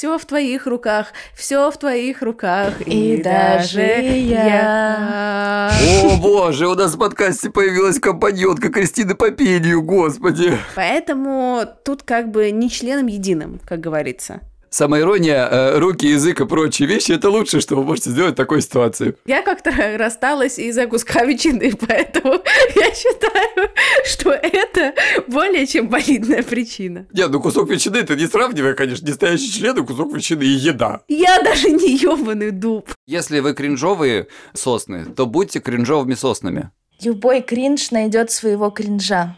все в твоих руках, все в твоих руках, и, и даже я. О боже, у нас в подкасте появилась компаньонка Кристины по пению, господи. Поэтому тут как бы не членом единым, как говорится. Самая ирония, э, руки, язык и прочие вещи – это лучшее, что вы можете сделать в такой ситуации. Я как-то рассталась из-за куска ветчины, поэтому я считаю, что это более чем валидная причина. Нет, ну кусок ветчины – это не сравнивая, конечно, не стоящий член, и кусок ветчины и еда. Я даже не ёбаный дуб. Если вы кринжовые сосны, то будьте кринжовыми соснами. Любой кринж найдет своего кринжа.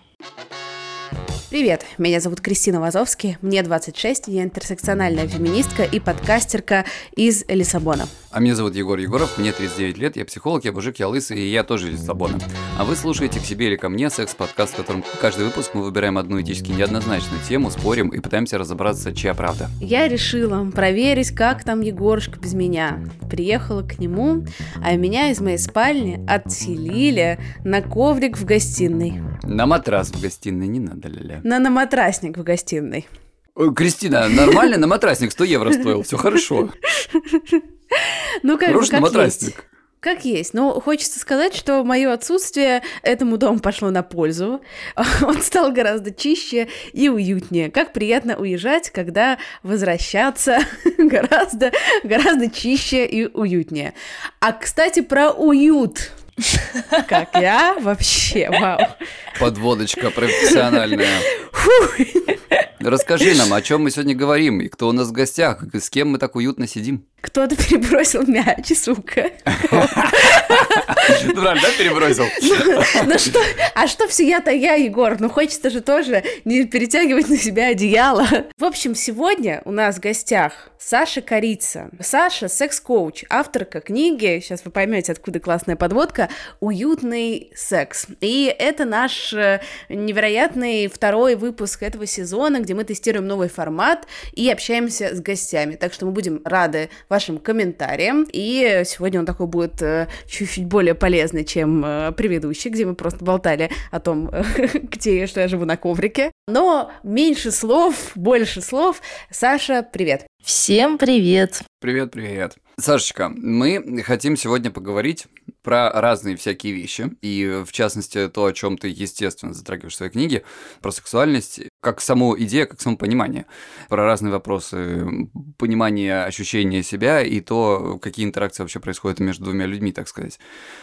Привет, меня зовут Кристина Вазовски, мне 26, я интерсекциональная феминистка и подкастерка из Лиссабона. А меня зовут Егор Егоров, мне 39 лет, я психолог, я мужик, я лысый, и я тоже из Лиссабона. А вы слушаете «К себе или ко мне» секс-подкаст, в котором каждый выпуск мы выбираем одну этически неоднозначную тему, спорим и пытаемся разобраться, чья правда. Я решила проверить, как там Егорушка без меня. Приехала к нему, а меня из моей спальни отселили на коврик в гостиной. На матрас в гостиной, не надо, ля-ля на наматрасник в гостиной. Кристина, нормально на матрасник 100 евро стоил, все хорошо. Ну, как, Хороший как матрасник. Есть. Как есть. Но хочется сказать, что мое отсутствие этому дому пошло на пользу. Он стал гораздо чище и уютнее. Как приятно уезжать, когда возвращаться гораздо, гораздо чище и уютнее. А, кстати, про уют. Как я вообще, вау. Подводочка профессиональная. Расскажи нам, о чем мы сегодня говорим, и кто у нас в гостях, и с кем мы так уютно сидим. Кто-то перебросил мяч, сука. Ну, правильно, да, перебросил? Ну что, а что все я-то я, Егор? Ну хочется же тоже не перетягивать на себя одеяло. В общем, сегодня у нас в гостях Саша Корица. Саша – секс-коуч, авторка книги, сейчас вы поймете, откуда классная подводка, «Уютный секс». И это наш э, невероятный второй выпуск этого сезона, где мы тестируем новый формат и общаемся с гостями. Так что мы будем рады вашим комментариям. И сегодня он такой будет э, чуть-чуть более полезный, чем э, предыдущий, где мы просто болтали о том, где я, что я живу на коврике. Но меньше слов, больше слов. Саша, привет. Всем привет! Привет, привет. Сашечка, мы хотим сегодня поговорить про разные всякие вещи, и в частности то, о чем ты, естественно, затрагиваешь в своей книге, про сексуальность, как саму идею, как само понимание, про разные вопросы понимания, ощущения себя и то, какие интеракции вообще происходят между двумя людьми, так сказать.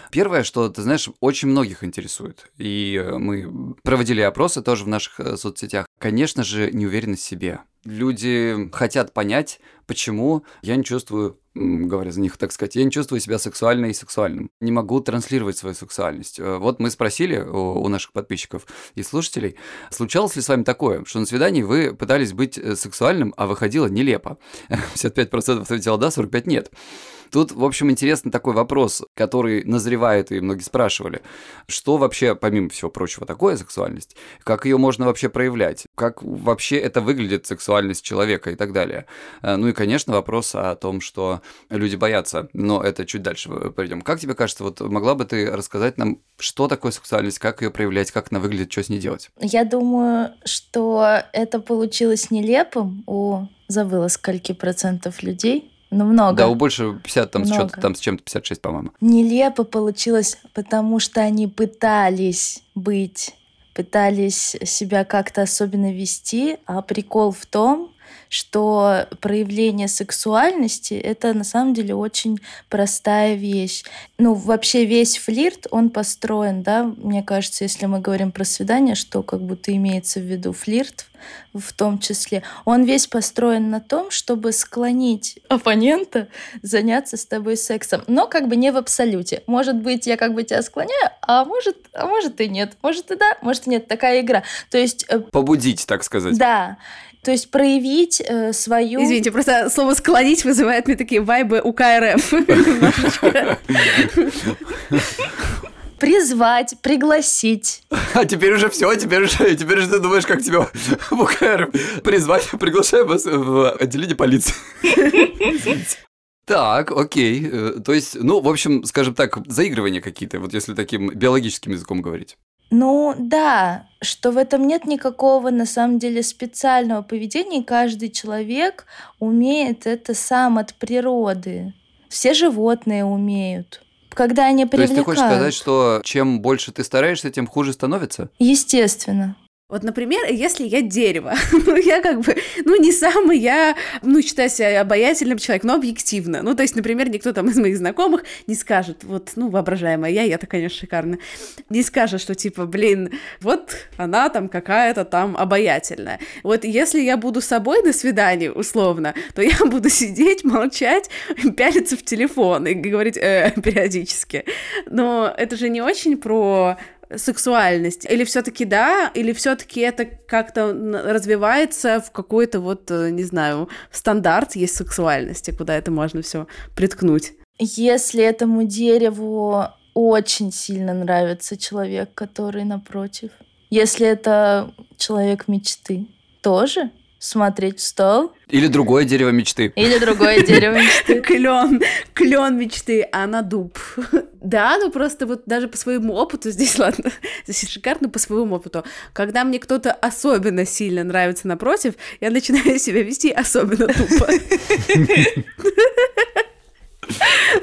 Первое, что, ты знаешь, очень многих интересует, и мы проводили опросы тоже в наших э, соцсетях, конечно же, неуверенность в себе. Люди хотят понять, почему я не чувствую говоря за них, так сказать, я не чувствую себя сексуальной и сексуальным. Не могу транслировать свою сексуальность. Э, вот мы спросили у, у наших подписчиков и слушателей, случалось ли с вами такое, что на свидании вы пытались быть э, сексуальным, а выходило нелепо? 55% ответило да, 45% нет. Тут, в общем, интересный такой вопрос, который назревает, и многие спрашивали, что вообще, помимо всего прочего, такое сексуальность? Как ее можно вообще проявлять? Как вообще это выглядит, сексуальность человека и так далее? Э, ну и, конечно, вопрос о том, что люди боятся, но это чуть дальше пойдем. Как тебе кажется, вот могла бы ты рассказать нам, что такое сексуальность, как ее проявлять, как она выглядит, что с ней делать? Я думаю, что это получилось нелепым у забыла скольки процентов людей, ну, много. Да, у больше 50, там, много. с, там с чем-то 56, по-моему. Нелепо получилось, потому что они пытались быть, пытались себя как-то особенно вести, а прикол в том, что проявление сексуальности — это на самом деле очень простая вещь. Ну, вообще весь флирт, он построен, да, мне кажется, если мы говорим про свидание, что как будто имеется в виду флирт в том числе, он весь построен на том, чтобы склонить оппонента заняться с тобой сексом, но как бы не в абсолюте. Может быть, я как бы тебя склоняю, а может, а может и нет. Может и да, может и нет. Такая игра. То есть... Э, Побудить, так сказать. Да. То есть проявить э, свою... Извините, просто слово «склонить» вызывает мне такие вайбы у КРФ призвать, пригласить. А теперь уже все, теперь уже, теперь уже ты думаешь, как тебя в УКР призвать, приглашаем вас в отделение полиции. Так, окей. Э, то есть, ну, в общем, скажем так, заигрывания какие-то, вот если таким биологическим языком говорить. Ну да, что в этом нет никакого на самом деле специального поведения. Каждый человек умеет это сам от природы. Все животные умеют. Когда они привлекают. То есть ты хочешь сказать, что чем больше ты стараешься, тем хуже становится? Естественно. Вот, например, если я дерево, ну, я как бы, ну, не самый я, ну, считаю себя обаятельным человеком, но объективно. Ну, то есть, например, никто там из моих знакомых не скажет, вот, ну, воображаемая я, я-то, конечно, шикарно, не скажет, что, типа, блин, вот она там какая-то там обаятельная. Вот если я буду собой на свидании, условно, то я буду сидеть, молчать, пялиться в телефон и говорить э, периодически. Но это же не очень про сексуальность? Или все-таки да, или все-таки это как-то развивается в какой-то вот, э, не знаю, стандарт есть сексуальности, куда это можно все приткнуть? Если этому дереву очень сильно нравится человек, который напротив. Если это человек мечты, тоже смотреть в стол. Или другое дерево мечты. Или другое дерево мечты. Клен, клен мечты, а на дуб. Да, ну просто вот даже по своему опыту здесь, ладно, здесь шикарно по своему опыту. Когда мне кто-то особенно сильно нравится напротив, я начинаю себя вести особенно тупо.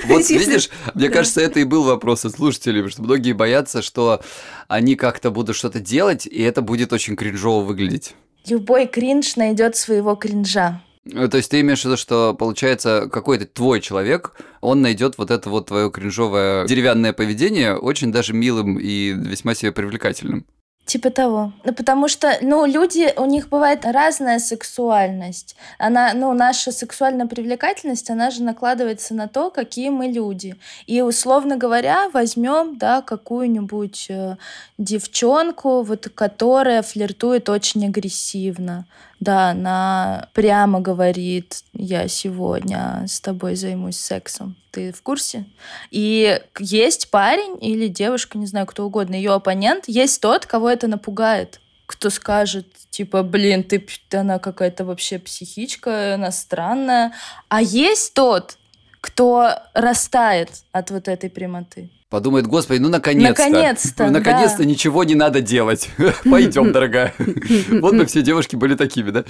Вот видишь, мне кажется, это и был вопрос от слушателей, потому что многие боятся, что они как-то будут что-то делать, и это будет очень кринжово выглядеть. Любой кринж найдет своего кринжа. То есть ты имеешь в виду, что получается какой-то твой человек, он найдет вот это вот твое кринжовое деревянное поведение очень даже милым и весьма себе привлекательным. Типа того. Ну, потому что, ну, люди, у них бывает разная сексуальность. Она, ну, наша сексуальная привлекательность, она же накладывается на то, какие мы люди. И, условно говоря, возьмем, да, какую-нибудь э, девчонку, вот, которая флиртует очень агрессивно. Да, она прямо говорит, я сегодня с тобой займусь сексом. Ты в курсе? И есть парень или девушка, не знаю, кто угодно, ее оппонент, есть тот, кого это напугает кто скажет, типа, блин, ты, она какая-то вообще психичка, она странная. А есть тот, кто растает от вот этой прямоты. Подумает, господи, ну наконец-то. Наконец-то. Ну, наконец-то да. ничего не надо делать. Пойдем, дорогая. Вот бы все девушки были такими, да?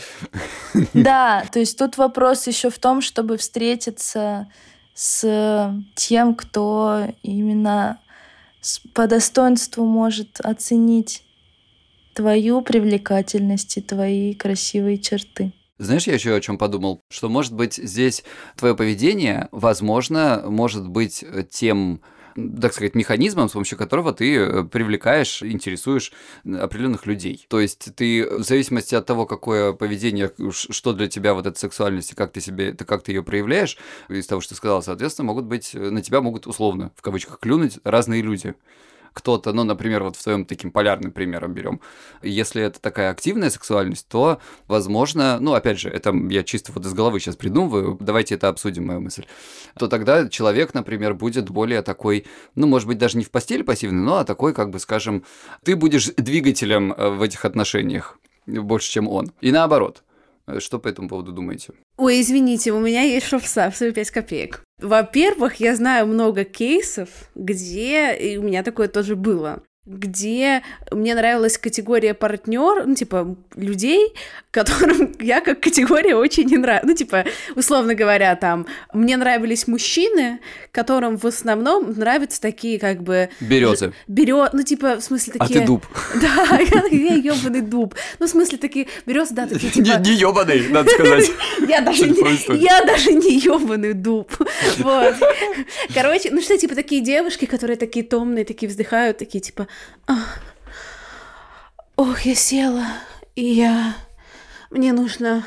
Да, то есть тут вопрос еще в том, чтобы встретиться с тем, кто именно по достоинству может оценить твою привлекательность и твои красивые черты. Знаешь, я еще о чем подумал, что может быть здесь твое поведение, возможно, может быть тем так сказать, механизмом, с помощью которого ты э, привлекаешь, интересуешь определенных людей. То есть ты в зависимости от того, какое поведение, что для тебя вот эта сексуальность, и как ты себе, ты как ты ее проявляешь, из того, что ты сказал, соответственно, могут быть, э, на тебя могут условно, в кавычках, клюнуть разные люди кто-то, ну, например, вот в своем таким полярным примером берем, если это такая активная сексуальность, то, возможно, ну, опять же, это я чисто вот из головы сейчас придумываю, давайте это обсудим, мою мысль, то тогда человек, например, будет более такой, ну, может быть, даже не в постели пассивный, но а такой, как бы, скажем, ты будешь двигателем э, в этих отношениях больше, чем он. И наоборот. Что по этому поводу думаете? Ой, извините, у меня есть шовца в свои 5 копеек. Во-первых, я знаю много кейсов, где, и у меня такое тоже было, где мне нравилась категория партнер, ну, типа, людей, которым я как категория очень не нравлюсь. Ну, типа, условно говоря, там, мне нравились мужчины, которым в основном нравятся такие, как бы... Березы. Берё... Ну, типа, в смысле, такие... А ты дуб. Да, я, я ёбаный дуб. Ну, в смысле, такие березы, да, такие, типа... Не, не ёбаный, надо сказать. Я даже, не, ёбаный дуб. Вот. Короче, ну что, типа, такие девушки, которые такие томные, такие вздыхают, такие, типа, Ох, я села, и я... Мне нужно...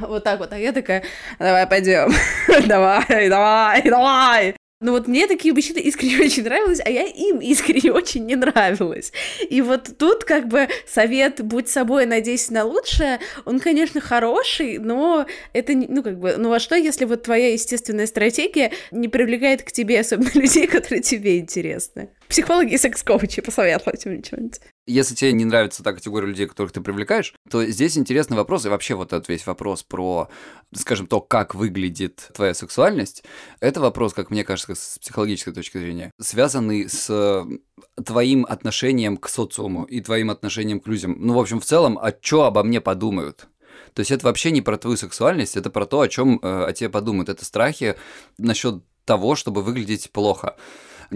Вот так вот. А я такая, давай пойдем. давай, давай, давай. Ну вот мне такие мужчины искренне очень нравились, а я им искренне очень не нравилась. И вот тут как бы совет «будь собой, надейся на лучшее», он, конечно, хороший, но это, ну как бы, ну а что, если вот твоя естественная стратегия не привлекает к тебе особенно людей, которые тебе интересны? Психологи и секс-коучи, посоветуйте мне что-нибудь. Если тебе не нравится та категория людей, которых ты привлекаешь, то здесь интересный вопрос, и вообще вот этот весь вопрос про, скажем, то, как выглядит твоя сексуальность, это вопрос, как мне кажется, с психологической точки зрения, связанный с твоим отношением к социуму и твоим отношением к людям. Ну, в общем, в целом, а что обо мне подумают? То есть это вообще не про твою сексуальность, это про то, о чем э, о тебе подумают. Это страхи насчет того, чтобы выглядеть плохо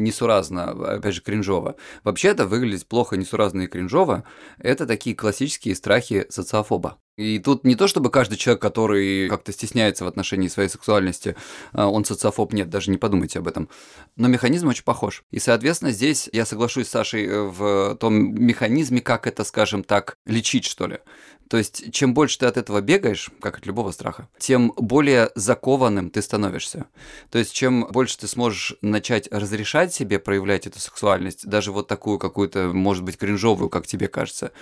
несуразно, опять же, кринжово. Вообще-то выглядеть плохо, несуразно и кринжово – это такие классические страхи социофоба. И тут не то, чтобы каждый человек, который как-то стесняется в отношении своей сексуальности, э, он социофоб, нет, даже не подумайте об этом. Но механизм очень похож. И, соответственно, здесь я соглашусь с Сашей э, в том механизме, как это, скажем так, лечить, что ли. То есть, чем больше ты от этого бегаешь, как от любого страха, тем более закованным ты становишься. То есть, чем больше ты сможешь начать разрешать себе проявлять эту сексуальность, даже вот такую какую-то, может быть, кринжовую, как тебе кажется,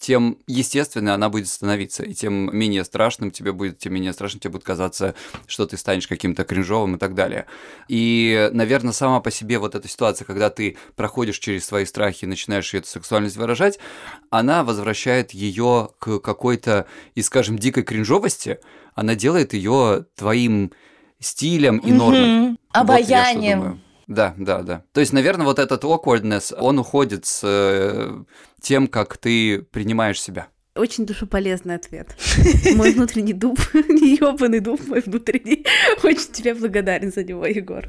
тем естественной она будет становиться, и тем менее страшным тебе будет, тем менее страшным тебе будет казаться, что ты станешь каким-то кринжовым и так далее. И, наверное, сама по себе вот эта ситуация, когда ты проходишь через свои страхи и начинаешь эту сексуальность выражать, она возвращает ее к какой-то, и, скажем, дикой кринжовости, она делает ее твоим стилем и нормой. Обаянием. Вот да, да, да. То есть, наверное, вот этот awkwardness, он уходит с э, тем, как ты принимаешь себя. Очень душеполезный ответ. Мой внутренний дуб, не ёбаный дуб, мой внутренний. Очень тебе благодарен за него, Егор.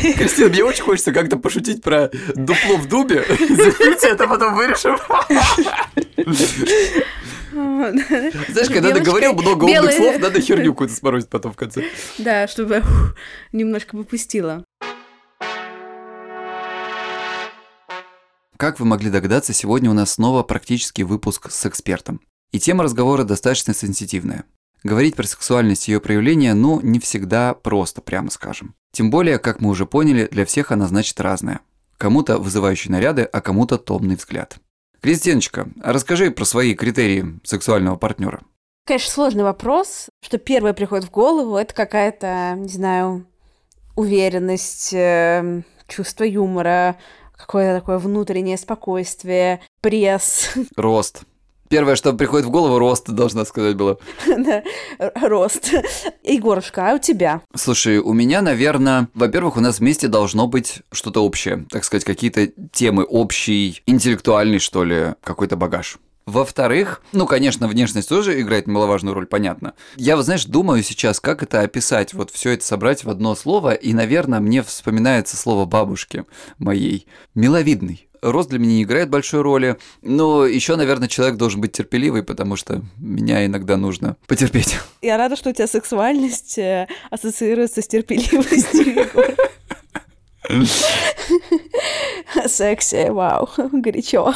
Кристина, мне очень хочется как-то пошутить про дупло в дубе. Запишите это потом вырежем. Знаешь, когда ты говорил много умных слов, надо херню какую-то сморозить потом в конце. Да, чтобы немножко попустила. Как вы могли догадаться, сегодня у нас снова практический выпуск с экспертом. И тема разговора достаточно сенситивная. Говорить про сексуальность и ее проявления, ну, не всегда просто, прямо скажем. Тем более, как мы уже поняли, для всех она значит разная. Кому-то вызывающие наряды, а кому-то томный взгляд. Кристиночка, расскажи про свои критерии сексуального партнера. Конечно, сложный вопрос. Что первое приходит в голову, это какая-то, не знаю, уверенность, э, чувство юмора, какое-то такое внутреннее спокойствие, пресс. Рост. Первое, что приходит в голову, рост, должна сказать было. Да, рост. Егорушка, а у тебя? Слушай, у меня, наверное, во-первых, у нас вместе должно быть что-то общее, так сказать, какие-то темы общий, интеллектуальный, что ли, какой-то багаж. Во-вторых, ну, конечно, внешность тоже играет немаловажную роль, понятно. Я, вот, знаешь, думаю сейчас, как это описать, вот все это собрать в одно слово, и, наверное, мне вспоминается слово бабушки моей. Миловидный рост для меня не играет большой роли. Но еще, наверное, человек должен быть терпеливый, потому что меня иногда потерпеть. Я рада, что у тебя сексуальность э, ассоциируется с терпеливостью, Секси, вау, горячо.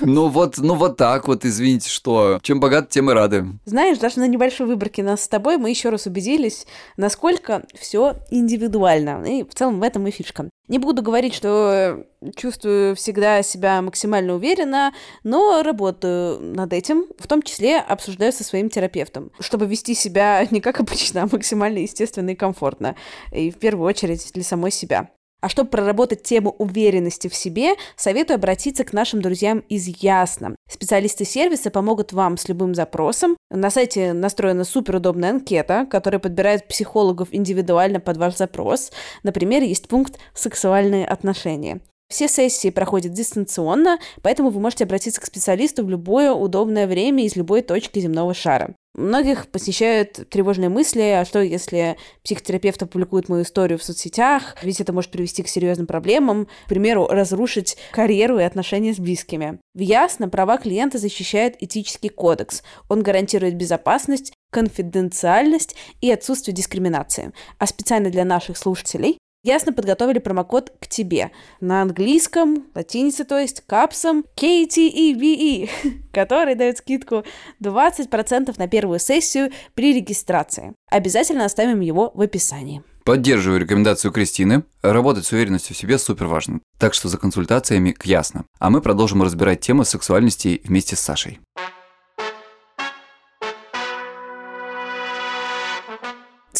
Ну вот, ну вот так вот, извините, что. Чем богат, тем и рады. Знаешь, даже на небольшой выборке нас с тобой мы еще раз убедились, насколько все индивидуально. И в целом в этом и фишка. Не буду говорить, что чувствую всегда себя максимально уверенно, но работаю над этим, в том числе обсуждаю со своим терапевтом, чтобы вести себя не как обычно, а максимально естественно и комфортно. И в первую очередь для самой себя. А чтобы проработать тему уверенности в себе, советую обратиться к нашим друзьям из Ясно. Специалисты сервиса помогут вам с любым запросом. На сайте настроена суперудобная анкета, которая подбирает психологов индивидуально под ваш запрос. Например, есть пункт «Сексуальные отношения». Все сессии проходят дистанционно, поэтому вы можете обратиться к специалисту в любое удобное время из любой точки земного шара. Многих посещают тревожные мысли, а что если психотерапевт опубликует мою историю в соцсетях, ведь это может привести к серьезным проблемам, к примеру, разрушить карьеру и отношения с близкими. В Ясно права клиента защищает этический кодекс. Он гарантирует безопасность, конфиденциальность и отсутствие дискриминации. А специально для наших слушателей Ясно подготовили промокод к тебе. На английском, латинице, то есть, капсом KTEVE, который дает скидку 20% на первую сессию при регистрации. Обязательно оставим его в описании. Поддерживаю рекомендацию Кристины. Работать с уверенностью в себе супер важно. Так что за консультациями к Ясно. А мы продолжим разбирать тему сексуальности вместе с Сашей.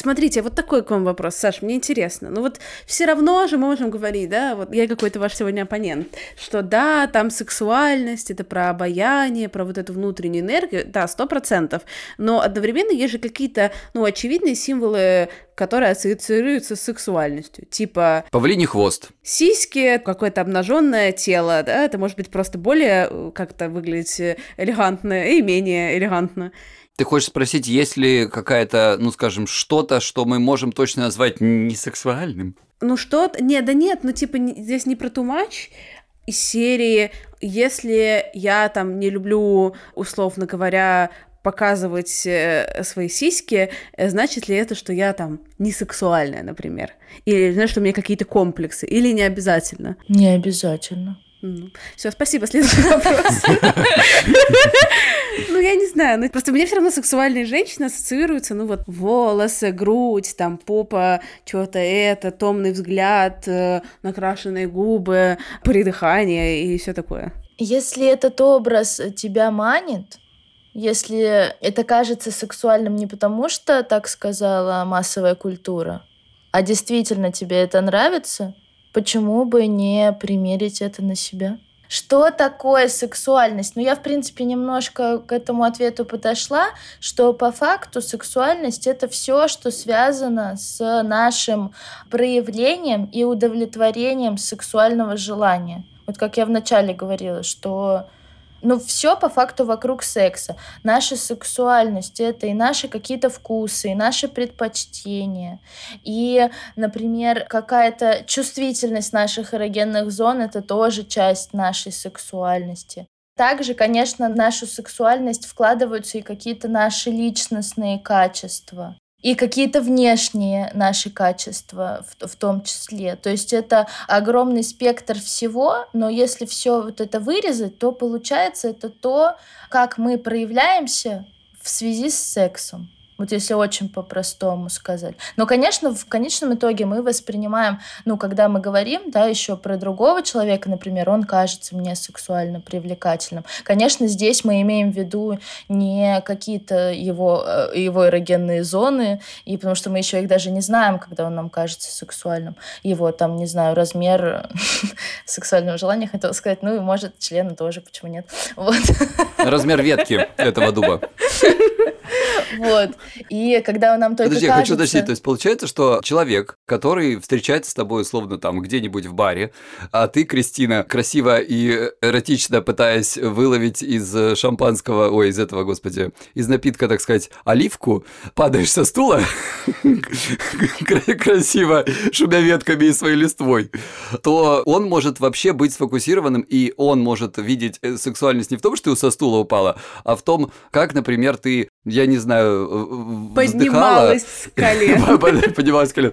Смотрите, вот такой к вам вопрос, Саш, мне интересно. Ну вот все равно же можем говорить, да, вот я какой-то ваш сегодня оппонент, что да, там сексуальность, это про обаяние, про вот эту внутреннюю энергию, да, сто процентов, но одновременно есть же какие-то, ну, очевидные символы которые ассоциируются с сексуальностью. Типа... Павлиний хвост. Сиськи, какое-то обнаженное тело, да, это может быть просто более э, как-то выглядеть элегантно и менее элегантно. Ты хочешь спросить, есть ли какая-то, ну скажем, что-то, что мы можем точно назвать несексуальным? Ну что-то... Нет, да нет, ну типа здесь не про much, из серии, если я там не люблю, условно говоря, показывать э, свои сиськи, э, значит ли это, что я там не сексуальная, например? Или знаешь, что у меня какие-то комплексы? Или не обязательно? Не обязательно. Ну, все, спасибо, следующий вопрос. Ну, я не знаю, ну, просто мне все равно сексуальные женщины ассоциируются, ну, вот, волосы, грудь, там, попа, что-то это, томный взгляд, э, накрашенные губы, придыхание и все такое. Если этот образ тебя манит, если это кажется сексуальным не потому, что так сказала массовая культура, а действительно тебе это нравится, почему бы не примерить это на себя? Что такое сексуальность? Ну, я, в принципе, немножко к этому ответу подошла, что по факту сексуальность — это все, что связано с нашим проявлением и удовлетворением сексуального желания. Вот как я вначале говорила, что ну, все по факту вокруг секса. Наша сексуальность это и наши какие-то вкусы, и наши предпочтения. И, например, какая-то чувствительность наших эрогенных зон это тоже часть нашей сексуальности. Также, конечно, в нашу сексуальность вкладываются и какие-то наши личностные качества и какие-то внешние наши качества в, в том числе. То есть это огромный спектр всего, но если все вот это вырезать, то получается это то, как мы проявляемся в связи с сексом. Вот если очень по-простому сказать. Но, конечно, в конечном итоге мы воспринимаем, ну, когда мы говорим, да, еще про другого человека, например, он кажется мне сексуально привлекательным. Конечно, здесь мы имеем в виду не какие-то его, э, его эрогенные зоны, и потому что мы еще их даже не знаем, когда он нам кажется сексуальным. Его там, не знаю, размер сексуального желания, хотела сказать, ну, и может, члена тоже, почему нет. Вот. Размер ветки этого дуба. Вот. И когда нам только Подожди, кажется... я хочу уточнить. То есть получается, что человек, который встречается с тобой, условно, там, где-нибудь в баре, а ты, Кристина, красиво и эротично пытаясь выловить из шампанского, ой, из этого, господи, из напитка, так сказать, оливку, падаешь со стула, красиво шумя ветками и своей листвой, то он может вообще быть сфокусированным, и он может видеть э, сексуальность не в том, что ты со стула упала, а в том, как, например, ты я не знаю, Поднималась с колен. Поднималась с колен.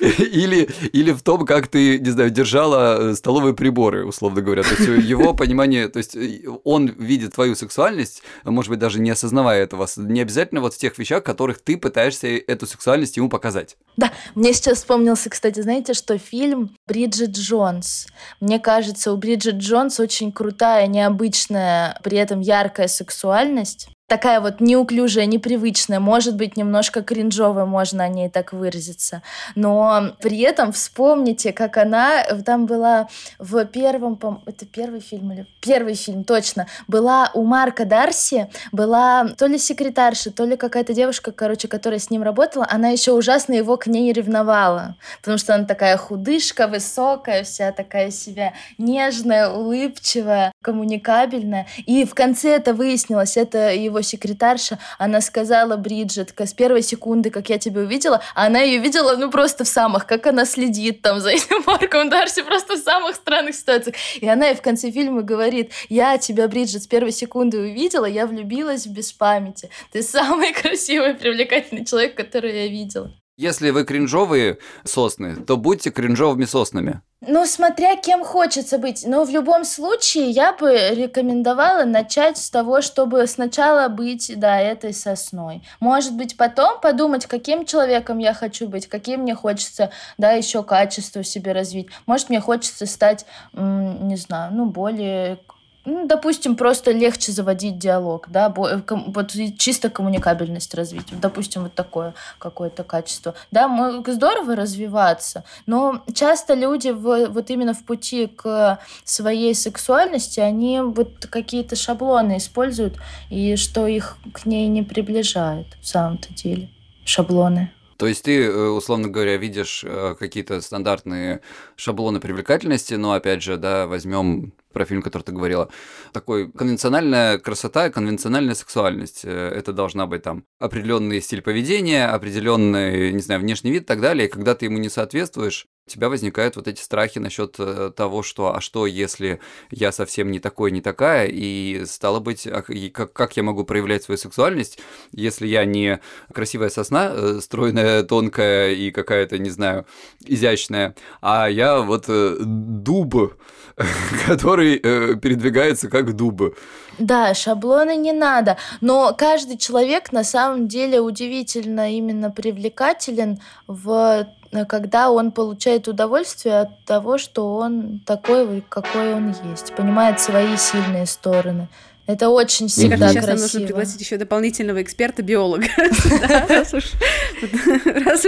Или, или в том, как ты, не знаю, держала э, столовые приборы, условно говоря. То есть его понимание, то есть э, он видит твою сексуальность, может быть, даже не осознавая этого, не обязательно вот в тех вещах, которых ты пытаешься эту сексуальность ему показать. Да, мне сейчас вспомнился, кстати, знаете, что фильм «Бриджит Джонс». Мне кажется, у Бриджит Джонс очень крутая, необычная, при этом яркая сексуальность такая вот неуклюжая, непривычная, может быть, немножко кринжовая, можно о ней так выразиться. Но при этом вспомните, как она там была в первом, это первый фильм или первый фильм, точно, была у Марка Дарси, была то ли секретарша, то ли какая-то девушка, короче, которая с ним работала, она еще ужасно его к ней ревновала, потому что она такая худышка, высокая, вся такая себя нежная, улыбчивая, коммуникабельная. И в конце это выяснилось, это его его секретарша, она сказала Бриджит, с первой секунды, как я тебя увидела, она ее видела, ну, просто в самых, как она следит там за этим Марком Дарси, просто в самых странных ситуациях. И она и в конце фильма говорит, я тебя, Бриджит, с первой секунды увидела, я влюбилась в без памяти. Ты самый красивый, привлекательный человек, который я видела. Если вы кринжовые сосны, то будьте кринжовыми соснами. Ну, смотря кем хочется быть. Но в любом случае я бы рекомендовала начать с того, чтобы сначала быть, да, этой сосной. Может быть, потом подумать, каким человеком я хочу быть, каким мне хочется, да, еще качество в себе развить. Может, мне хочется стать, не знаю, ну, более ну, допустим, просто легче заводить диалог, да, э, вот чисто коммуникабельность развить, допустим, вот такое какое-то качество. Да, мы здорово развиваться, но часто люди в, вот именно в пути к своей сексуальности, они вот какие-то шаблоны используют, и что их к ней не приближает в самом-то деле. Шаблоны. То есть ты, э, условно говоря, видишь э, какие-то стандартные шаблоны привлекательности, но опять же, да, возьмем про фильм, который ты говорила. Такой конвенциональная красота, конвенциональная сексуальность. Э, это должна быть там определенный стиль поведения, определенный, не знаю, внешний вид и так далее. И когда ты ему не соответствуешь, у тебя возникают вот эти страхи насчет э, того, что а что, если я совсем не такой, не такая, и стало быть, а, как, как я могу проявлять свою сексуальность, если я не красивая сосна, э, стройная, тонкая и какая-то, не знаю, изящная, а я вот дуб, который э, передвигается как дубы. Да, шаблоны не надо, но каждый человек на самом деле удивительно именно привлекателен в когда он получает удовольствие от того, что он такой, какой он есть, понимает свои сильные стороны. Это очень всегда Мне кажется, сейчас нам нужно пригласить еще дополнительного эксперта-биолога.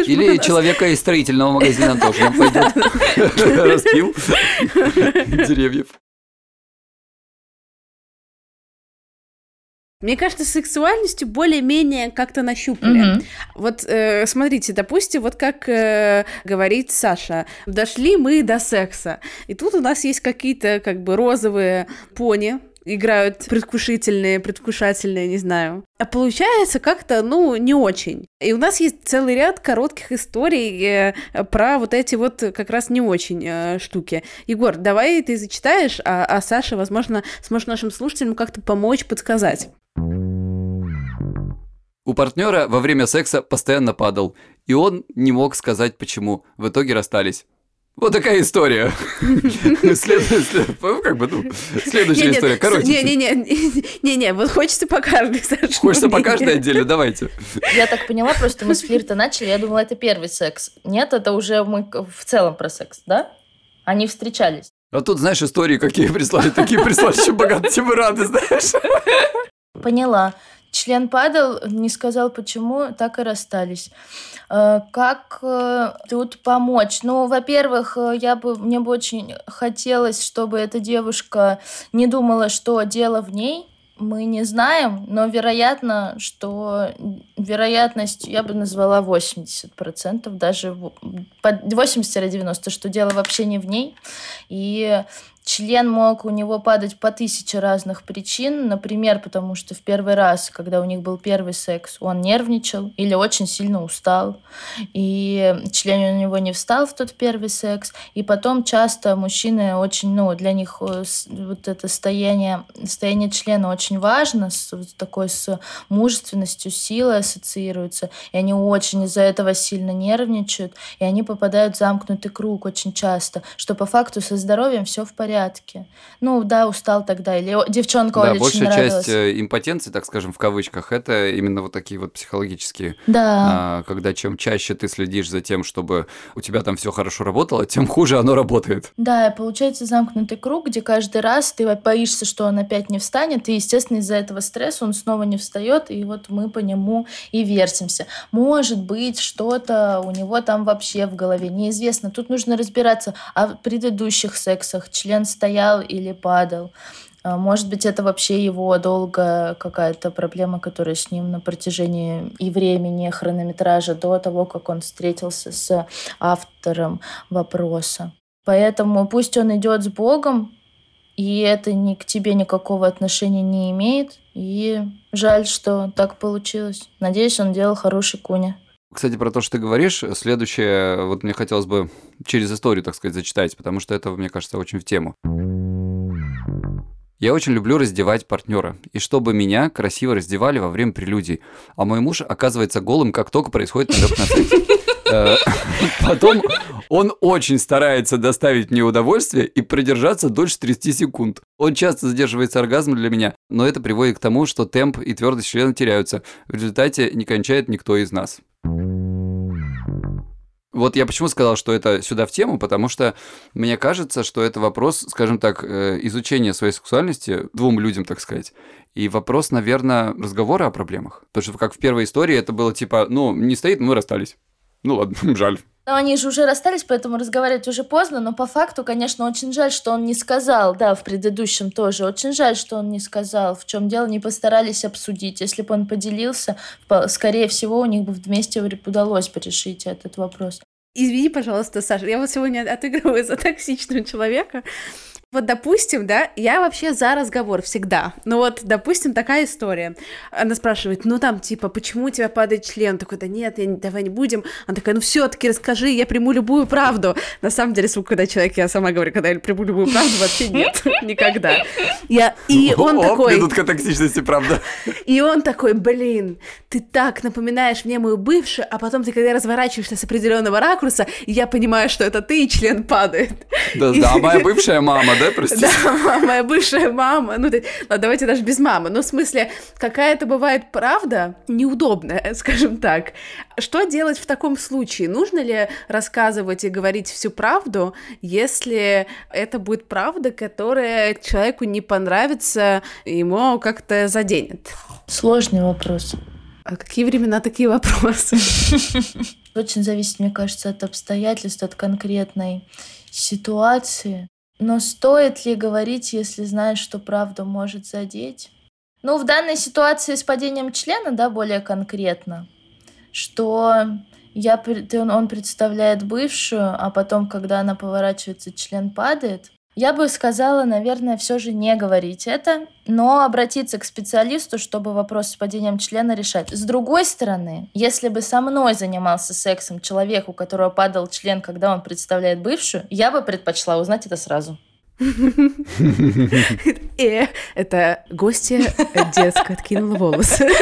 Или человека из строительного магазина тоже нам пойдет. Распил деревьев. Мне кажется, сексуальностью более-менее как-то нащупали. Mm-hmm. Вот э, смотрите, допустим, вот как э, говорит Саша, дошли мы до секса, и тут у нас есть какие-то как бы розовые пони, играют предвкушительные, предвкушательные, не знаю. А получается как-то, ну, не очень. И у нас есть целый ряд коротких историй э, про вот эти вот как раз не очень э, штуки. Егор, давай ты зачитаешь, а, а Саша, возможно, сможет нашим слушателям как-то помочь, подсказать. У партнера во время секса постоянно падал, и он не мог сказать почему. В итоге расстались. Вот такая история. Как бы, ну, следующая история, короче. Не-не-не, вот хочется по каждой, Хочется по каждой отдельно, давайте. Я так поняла, просто мы с флирта начали, я думала, это первый секс. Нет, это уже мы в целом про секс, да? Они встречались. А тут, знаешь, истории какие прислали, такие прислали, что богатые, тем рады, знаешь. Поняла. Член падал, не сказал почему, так и расстались. Э, как э, тут помочь? Ну, во-первых, э, я бы, мне бы очень хотелось, чтобы эта девушка не думала, что дело в ней, мы не знаем, но вероятно, что вероятность, я бы назвала 80%, даже 80-90%, что дело вообще не в ней. И член мог у него падать по тысяче разных причин. Например, потому что в первый раз, когда у них был первый секс, он нервничал или очень сильно устал. И член у него не встал в тот первый секс. И потом часто мужчины очень, ну, для них э, вот это состояние, состояние члена очень важно, с, вот такой с мужественностью, силой ассоциируется. И они очень из-за этого сильно нервничают. И они попадают в замкнутый круг очень часто, что по факту со здоровьем все в порядке порядке. Ну, да, устал тогда, или девчонка да, очень большая нравилась. часть э, импотенции, так скажем, в кавычках, это именно вот такие вот психологические. Да. А, когда чем чаще ты следишь за тем, чтобы у тебя там все хорошо работало, тем хуже оно работает. Да, и получается замкнутый круг, где каждый раз ты боишься, что он опять не встанет, и, естественно, из-за этого стресса он снова не встает, и вот мы по нему и вертимся. Может быть, что-то у него там вообще в голове неизвестно. Тут нужно разбираться о предыдущих сексах, член стоял или падал. А, может быть, это вообще его долгая какая-то проблема, которая с ним на протяжении и времени, хронометража до того, как он встретился с автором вопроса. Поэтому пусть он идет с Богом, и это ни к тебе никакого отношения не имеет. И жаль, что так получилось. Надеюсь, он делал хороший куня. Кстати, про то, что ты говоришь, следующее, вот мне хотелось бы через историю, так сказать, зачитать, потому что это, мне кажется, очень в тему. Я очень люблю раздевать партнера, и чтобы меня красиво раздевали во время прелюдий. А мой муж оказывается голым, как только происходит намек на секс. Э, потом он очень старается доставить мне удовольствие и продержаться дольше 30 секунд. Он часто задерживается оргазм для меня, но это приводит к тому, что темп и твердость члена теряются. В результате не кончает никто из нас. Вот я почему сказал, что это сюда в тему, потому что мне кажется, что это вопрос, скажем так, э, изучения своей сексуальности двум людям, так сказать. И вопрос, наверное, разговора о проблемах. Потому что как в первой истории это было типа, ну, не стоит, мы расстались. Ну ладно, жаль. Но они же уже расстались, поэтому разговаривать уже поздно, но по факту, конечно, очень жаль, что он не сказал, да, в предыдущем тоже, очень жаль, что он не сказал, в чем дело, не постарались обсудить. Если бы он поделился, скорее всего, у них бы вместе удалось бы решить этот вопрос. Извини, пожалуйста, Саша, я вот сегодня отыгрываю за токсичного человека, вот, допустим, да, я вообще за разговор всегда. Ну вот, допустим, такая история. Она спрашивает, ну там, типа, почему у тебя падает член? Такой, да нет, я, давай не будем. Она такая, ну все-таки расскажи, я приму любую правду. На самом деле, звук, когда человек, я сама говорю, когда я приму любую правду, вообще нет, никогда. Я, и он такой... Минутка токсичности, правда. И он такой, блин, ты так напоминаешь мне мою бывшую, а потом ты, когда разворачиваешься с определенного ракурса, я понимаю, что это ты, и член падает. Да, да, моя бывшая мама, да? простите? Да, моя бывшая мама. Ну, ладно, давайте даже без мамы. Ну, в смысле, какая-то бывает правда неудобная, скажем так. Что делать в таком случае? Нужно ли рассказывать и говорить всю правду, если это будет правда, которая человеку не понравится, ему как-то заденет? Сложный вопрос. А какие времена такие вопросы? Очень зависит, мне кажется, от обстоятельств, от конкретной ситуации. Но стоит ли говорить, если знаешь, что правда может задеть? Ну, в данной ситуации с падением члена, да, более конкретно, что я, он представляет бывшую, а потом, когда она поворачивается, член падает, я бы сказала, наверное, все же не говорить это, но обратиться к специалисту, чтобы вопрос с падением члена решать. С другой стороны, если бы со мной занимался сексом человек, у которого падал член, когда он представляет бывшую, я бы предпочла узнать это сразу. И это гостья детская откинула волосы.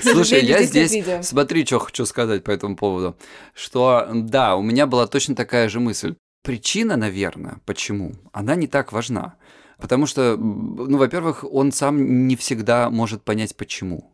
Слушай, я здесь, смотри, что хочу сказать по этому поводу. Что, да, у меня была точно такая же мысль. Причина, наверное, почему, она не так важна. Потому что, ну, во-первых, он сам не всегда может понять, почему.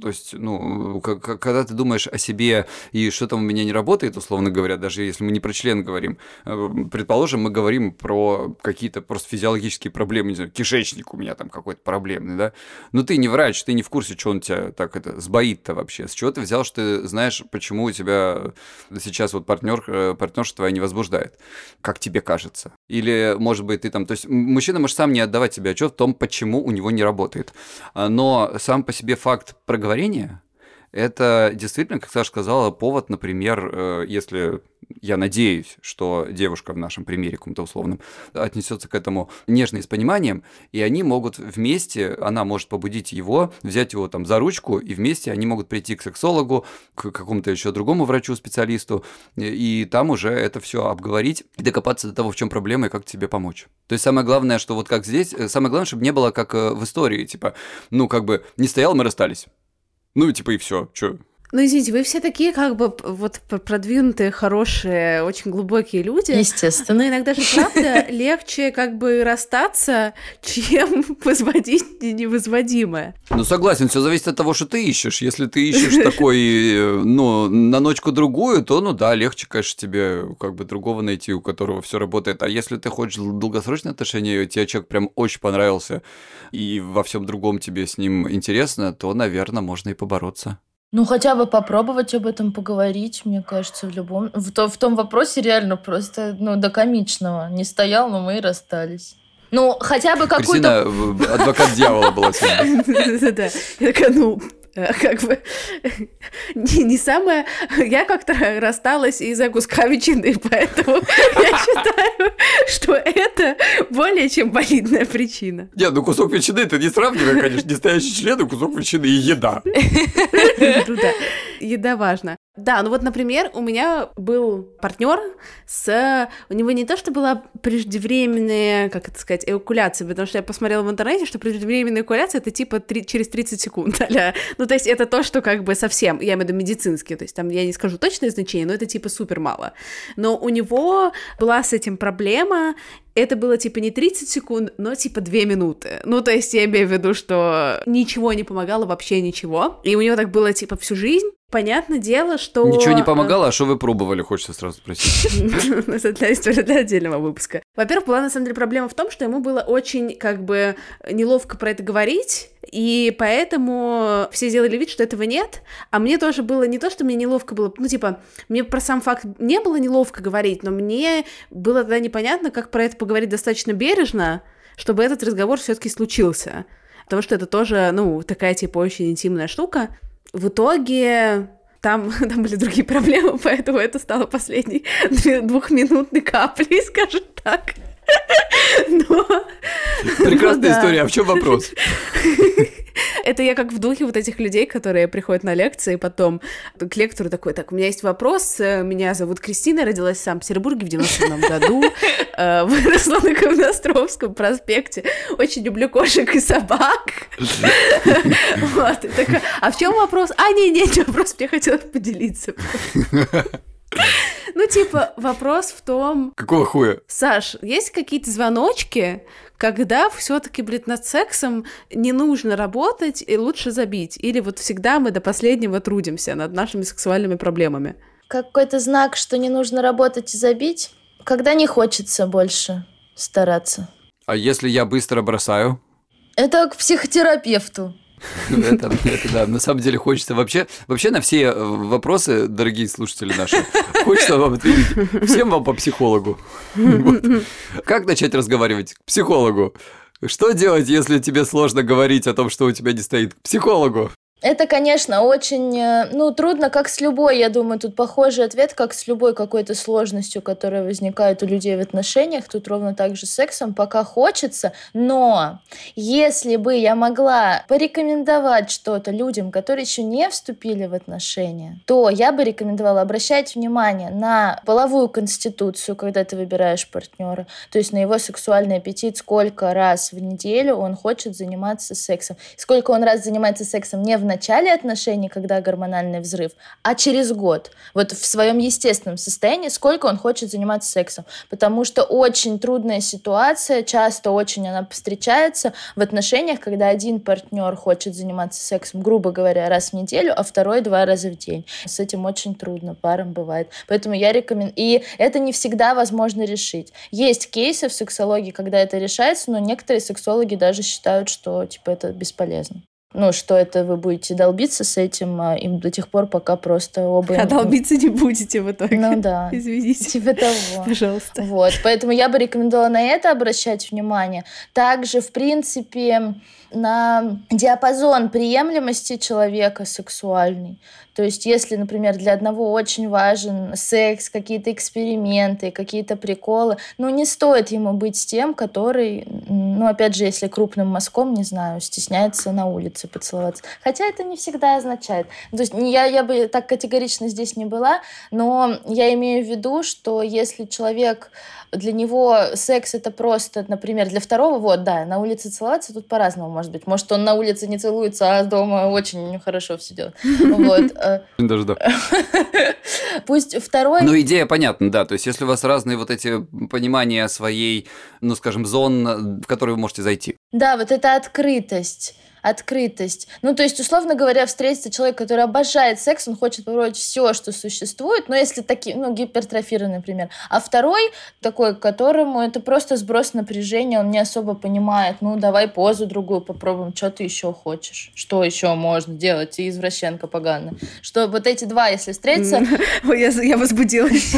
То есть, ну, когда ты думаешь о себе и что там у меня не работает, условно говоря, даже если мы не про член говорим, э, предположим, мы говорим про какие-то просто физиологические проблемы, не знаю, кишечник у меня там какой-то проблемный, да, но ты не врач, ты не в курсе, что он тебя так это сбоит-то вообще, с чего ты взял, что ты знаешь, почему у тебя сейчас вот партнер, э, партнерша твоя не возбуждает, как тебе кажется, или, может быть, ты там, то есть мужчина может сам не отдавать себе отчет в том, почему у него не работает, а, но сам по себе факт проговорение – это действительно, как Саша сказала, повод, например, э, если я надеюсь, что девушка в нашем примере каком-то условном отнесется к этому нежно и с пониманием, и они могут вместе, она может побудить его, взять его там за ручку, и вместе они могут прийти к сексологу, к какому-то еще другому врачу-специалисту, и там уже это все обговорить и докопаться до того, в чем проблема и как тебе помочь. То есть самое главное, что вот как здесь, э, самое главное, чтобы не было как э, в истории, типа, ну как бы не стоял, мы расстались. Ну, типа, и все. Че? Ну, извините, вы все такие как бы вот продвинутые, хорошие, очень глубокие люди. Естественно. Но иногда же, правда, легче как бы расстаться, чем возводить невозводимое. Ну, согласен, все зависит от того, что ты ищешь. Если ты ищешь такой, э, ну, на ночку другую, то, ну да, легче, конечно, тебе как бы другого найти, у которого все работает. А если ты хочешь долгосрочные отношения, и тебе человек прям очень понравился, и во всем другом тебе с ним интересно, то, наверное, можно и побороться. Ну, хотя бы попробовать об этом поговорить, мне кажется, в любом... В, то, в том вопросе реально просто, ну, до комичного. Не стоял, но мы и расстались. Ну, хотя бы какую-то... Кристина, адвокат дьявола была сегодня. Да, я такая, ну, как бы не, не самое... Я как-то рассталась из-за куска ветчины, поэтому я считаю, что это более чем валидная причина. Нет, ну кусок ветчины это не сравнивай, конечно, не стоящий член, и кусок ветчины и еда. Еда важна. Да, ну вот, например, у меня был партнер с... У него не то, что была преждевременная, как это сказать, эвакуляция, потому что я посмотрела в интернете, что преждевременная эвакуляция — это типа 3... через 30 секунд. а Ну, то есть это то, что как бы совсем, я имею в виду медицинский, то есть там я не скажу точное значение, но это типа супер мало. Но у него была с этим проблема, это было типа не 30 секунд, но типа 2 минуты. Ну, то есть я имею в виду, что ничего не помогало, вообще ничего. И у него так было типа всю жизнь. Понятное дело, что... Ничего не помогало, а что вы пробовали, хочется сразу спросить. Это для истории для отдельного выпуска. Во-первых, была на самом деле проблема в том, что ему было очень как бы неловко про это говорить, и поэтому все сделали вид, что этого нет, а мне тоже было не то, что мне неловко было, ну, типа, мне про сам факт не было неловко говорить, но мне было тогда непонятно, как про это поговорить достаточно бережно, чтобы этот разговор все-таки случился. Потому что это тоже, ну, такая, типа, очень интимная штука. В итоге там, там были другие проблемы, поэтому это стало последней двухминутной каплей, скажем так. Но... Прекрасная ну, история, а в чем вопрос? Это я как в духе вот этих людей, которые приходят на лекции, потом к лектору такой, так, у меня есть вопрос, э, меня зовут Кристина, родилась в Санкт-Петербурге в 97 году, э, выросла на Ковностровском проспекте, очень люблю кошек и собак. Вот, а в чем вопрос? А, не, не вопрос, мне хотелось поделиться. Ну, типа, вопрос в том... Какого хуя? Саш, есть какие-то звоночки, когда все-таки, блин, над сексом не нужно работать и лучше забить? Или вот всегда мы до последнего трудимся над нашими сексуальными проблемами? Какой-то знак, что не нужно работать и забить, когда не хочется больше стараться. А если я быстро бросаю? Это к психотерапевту. Это, это да, на самом деле хочется вообще, вообще на все э, вопросы, дорогие слушатели наши, хочется вам ответить. Всем вам по психологу. Вот. Как начать разговаривать? К психологу. Что делать, если тебе сложно говорить о том, что у тебя не стоит? К психологу. Это, конечно, очень, э, ну, трудно, как с любой, я думаю, тут похожий ответ, как с любой какой-то сложностью, которая возникает у людей в отношениях, тут ровно так же с сексом, пока хочется, но если бы я могла порекомендовать что-то людям, которые еще не вступили в отношения, то я бы рекомендовала обращать внимание на половую конституцию, когда ты выбираешь партнера, то есть на его сексуальный аппетит, сколько раз в неделю он хочет заниматься сексом, сколько он раз занимается сексом не в начале отношений, когда гормональный взрыв, а через год, вот в своем естественном состоянии, сколько он хочет заниматься сексом. Потому что очень трудная ситуация, часто очень она встречается в отношениях, когда один партнер хочет заниматься сексом, грубо говоря, раз в неделю, а второй два раза в день. С этим очень трудно, парам бывает. Поэтому я рекомендую. И это не всегда возможно решить. Есть кейсы в сексологии, когда это решается, но некоторые сексологи даже считают, что типа это бесполезно. Ну, что это вы будете долбиться с этим а, им до тех пор, пока просто оба... А долбиться не будете в итоге. Ну да. Извините. Типа того. Пожалуйста. Вот, поэтому я бы рекомендовала на это обращать внимание. Также, в принципе, на диапазон приемлемости человека сексуальный. То есть, если, например, для одного очень важен секс, какие-то эксперименты, какие-то приколы, ну, не стоит ему быть с тем, который, ну, опять же, если крупным мазком, не знаю, стесняется на улице поцеловаться. Хотя это не всегда означает. То есть, я, я бы так категорично здесь не была, но я имею в виду, что если человек для него секс это просто, например, для второго, вот, да, на улице целоваться тут по-разному может быть. Может, он на улице не целуется, а дома очень хорошо все делает. Вот. Э. Даже да. Пусть второй... Ну, идея понятна, да. То есть, если у вас разные вот эти понимания своей, ну, скажем, зон, в которые вы можете зайти. Да, вот эта открытость открытость. Ну, то есть, условно говоря, встретится человек, который обожает секс, он хочет попробовать все, что существует, но если такие, ну, гипертрофированный, например. А второй такой, которому это просто сброс напряжения, он не особо понимает, ну, давай позу другую попробуем, что ты еще хочешь, что еще можно делать, ты извращенка поганая. Что вот эти два, если встретятся... Ой, я возбудилась.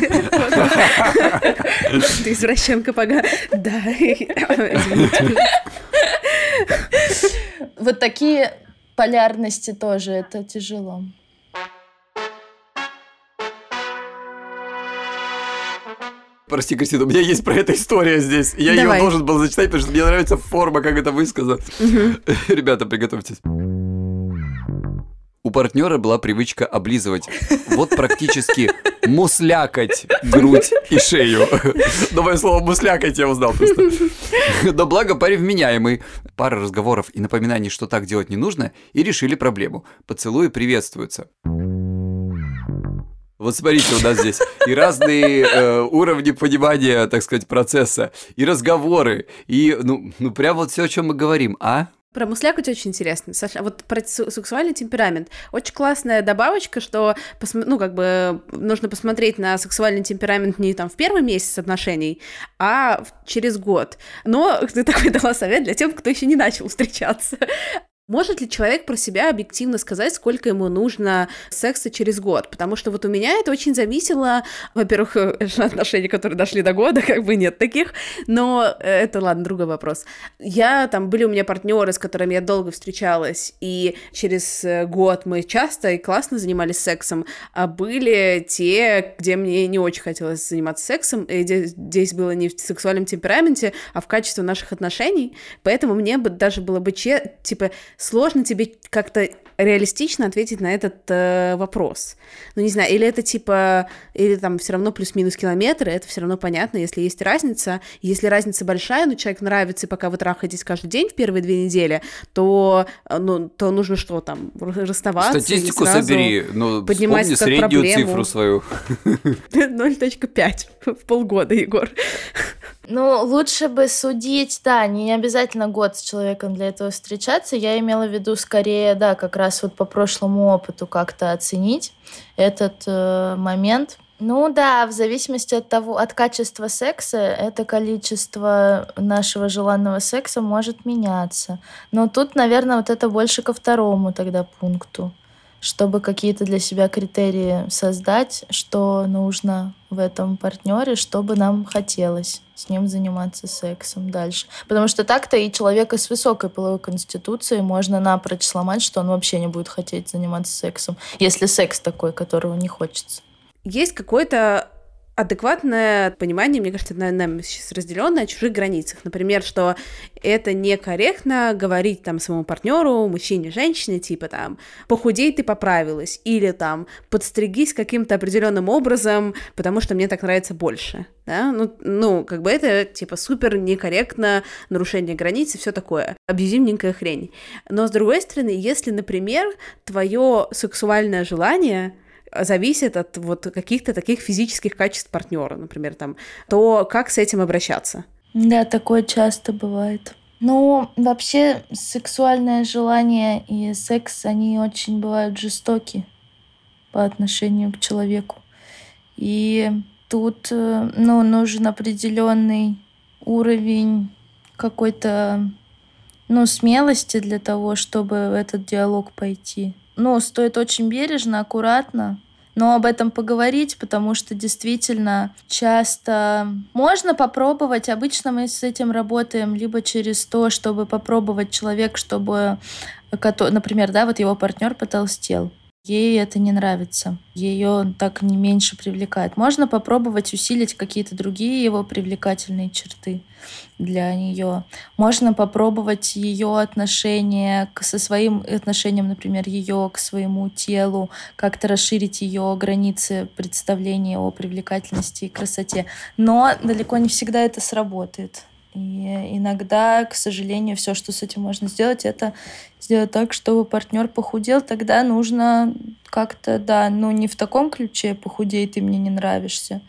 Ты извращенка поганая. Да, вот такие полярности тоже, это тяжело. Прости, Кристина, у меня есть про это история здесь. Я Давай. ее должен был зачитать, потому что мне нравится форма, как это высказано. Угу. Ребята, приготовьтесь. Партнера была привычка облизывать. Вот практически муслякать грудь и шею. Новое слово муслякать я узнал просто. Но благо парень вменяемый. Пара разговоров и напоминаний, что так делать не нужно, и решили проблему. Поцелуи приветствуются. Вот смотрите, у нас здесь и разные э, уровни понимания, так сказать, процесса, и разговоры, и, ну, ну прям вот все, о чем мы говорим, а? Про муслякать очень интересно. Саша, вот про сексуальный темперамент. Очень классная добавочка, что, ну, как бы, нужно посмотреть на сексуальный темперамент не там в первый месяц отношений, а через год. Но ты такой дала совет для тех, кто еще не начал встречаться. Может ли человек про себя объективно сказать, сколько ему нужно секса через год? Потому что вот у меня это очень зависело, во-первых, э, отношения, которые дошли до года, как бы нет таких, но э, это, ладно, другой вопрос. Я, там, были у меня партнеры, с которыми я долго встречалась, и через э, год мы часто и классно занимались сексом, а были те, где мне не очень хотелось заниматься сексом, и здесь было не в сексуальном темпераменте, а в качестве наших отношений, поэтому мне бы даже было бы, че, типа, сложно тебе как-то реалистично ответить на этот э, вопрос. Ну, не знаю, или это типа, или там все равно плюс-минус километры, это все равно понятно, если есть разница. Если разница большая, но человек нравится, и пока вы трахаетесь каждый день в первые две недели, то, э, ну, то нужно что там, расставаться Статистику собери, ну, поднимать вспомни среднюю проблему. цифру свою. 0.5 в полгода, Егор. Ну, лучше бы судить, да, не обязательно год с человеком для этого встречаться. Я имела в виду скорее, да, как раз вот по прошлому опыту как-то оценить этот э, момент. Ну да, в зависимости от того, от качества секса, это количество нашего желанного секса может меняться. Но тут, наверное, вот это больше ко второму тогда пункту чтобы какие-то для себя критерии создать, что нужно в этом партнере, чтобы нам хотелось с ним заниматься сексом дальше. Потому что так-то и человека с высокой половой конституцией можно напрочь сломать, что он вообще не будет хотеть заниматься сексом, если секс такой, которого не хочется. Есть какой-то адекватное понимание, мне кажется, наверное, сейчас разделенное о чужих границах. Например, что это некорректно говорить там своему партнеру, мужчине, женщине, типа там, похудей ты поправилась, или там, подстригись каким-то определенным образом, потому что мне так нравится больше. Да? Ну, ну, как бы это, типа, супер некорректно, нарушение границ и все такое. Абьюзивненькая хрень. Но, с другой стороны, если, например, твое сексуальное желание зависит от вот каких-то таких физических качеств партнера, например, там, то как с этим обращаться? Да, такое часто бывает. Ну, вообще, сексуальное желание и секс, они очень бывают жестоки по отношению к человеку. И тут, э, ну, нужен определенный уровень какой-то, ну, смелости для того, чтобы в этот диалог пойти ну, стоит очень бережно, аккуратно, но об этом поговорить, потому что действительно часто можно попробовать. Обычно мы с этим работаем либо через то, чтобы попробовать человек, чтобы, например, да, вот его партнер потолстел. Ей это не нравится. Ее так не меньше привлекает. Можно попробовать усилить какие-то другие его привлекательные черты для нее. Можно попробовать ее отношение к, со своим отношением, например, ее к своему телу, как-то расширить ее границы представления о привлекательности и красоте. Но далеко не всегда это сработает. И иногда, к сожалению, все, что с этим можно сделать, это сделать так, чтобы партнер похудел. Тогда нужно как-то, да, ну не в таком ключе похудей, ты мне не нравишься.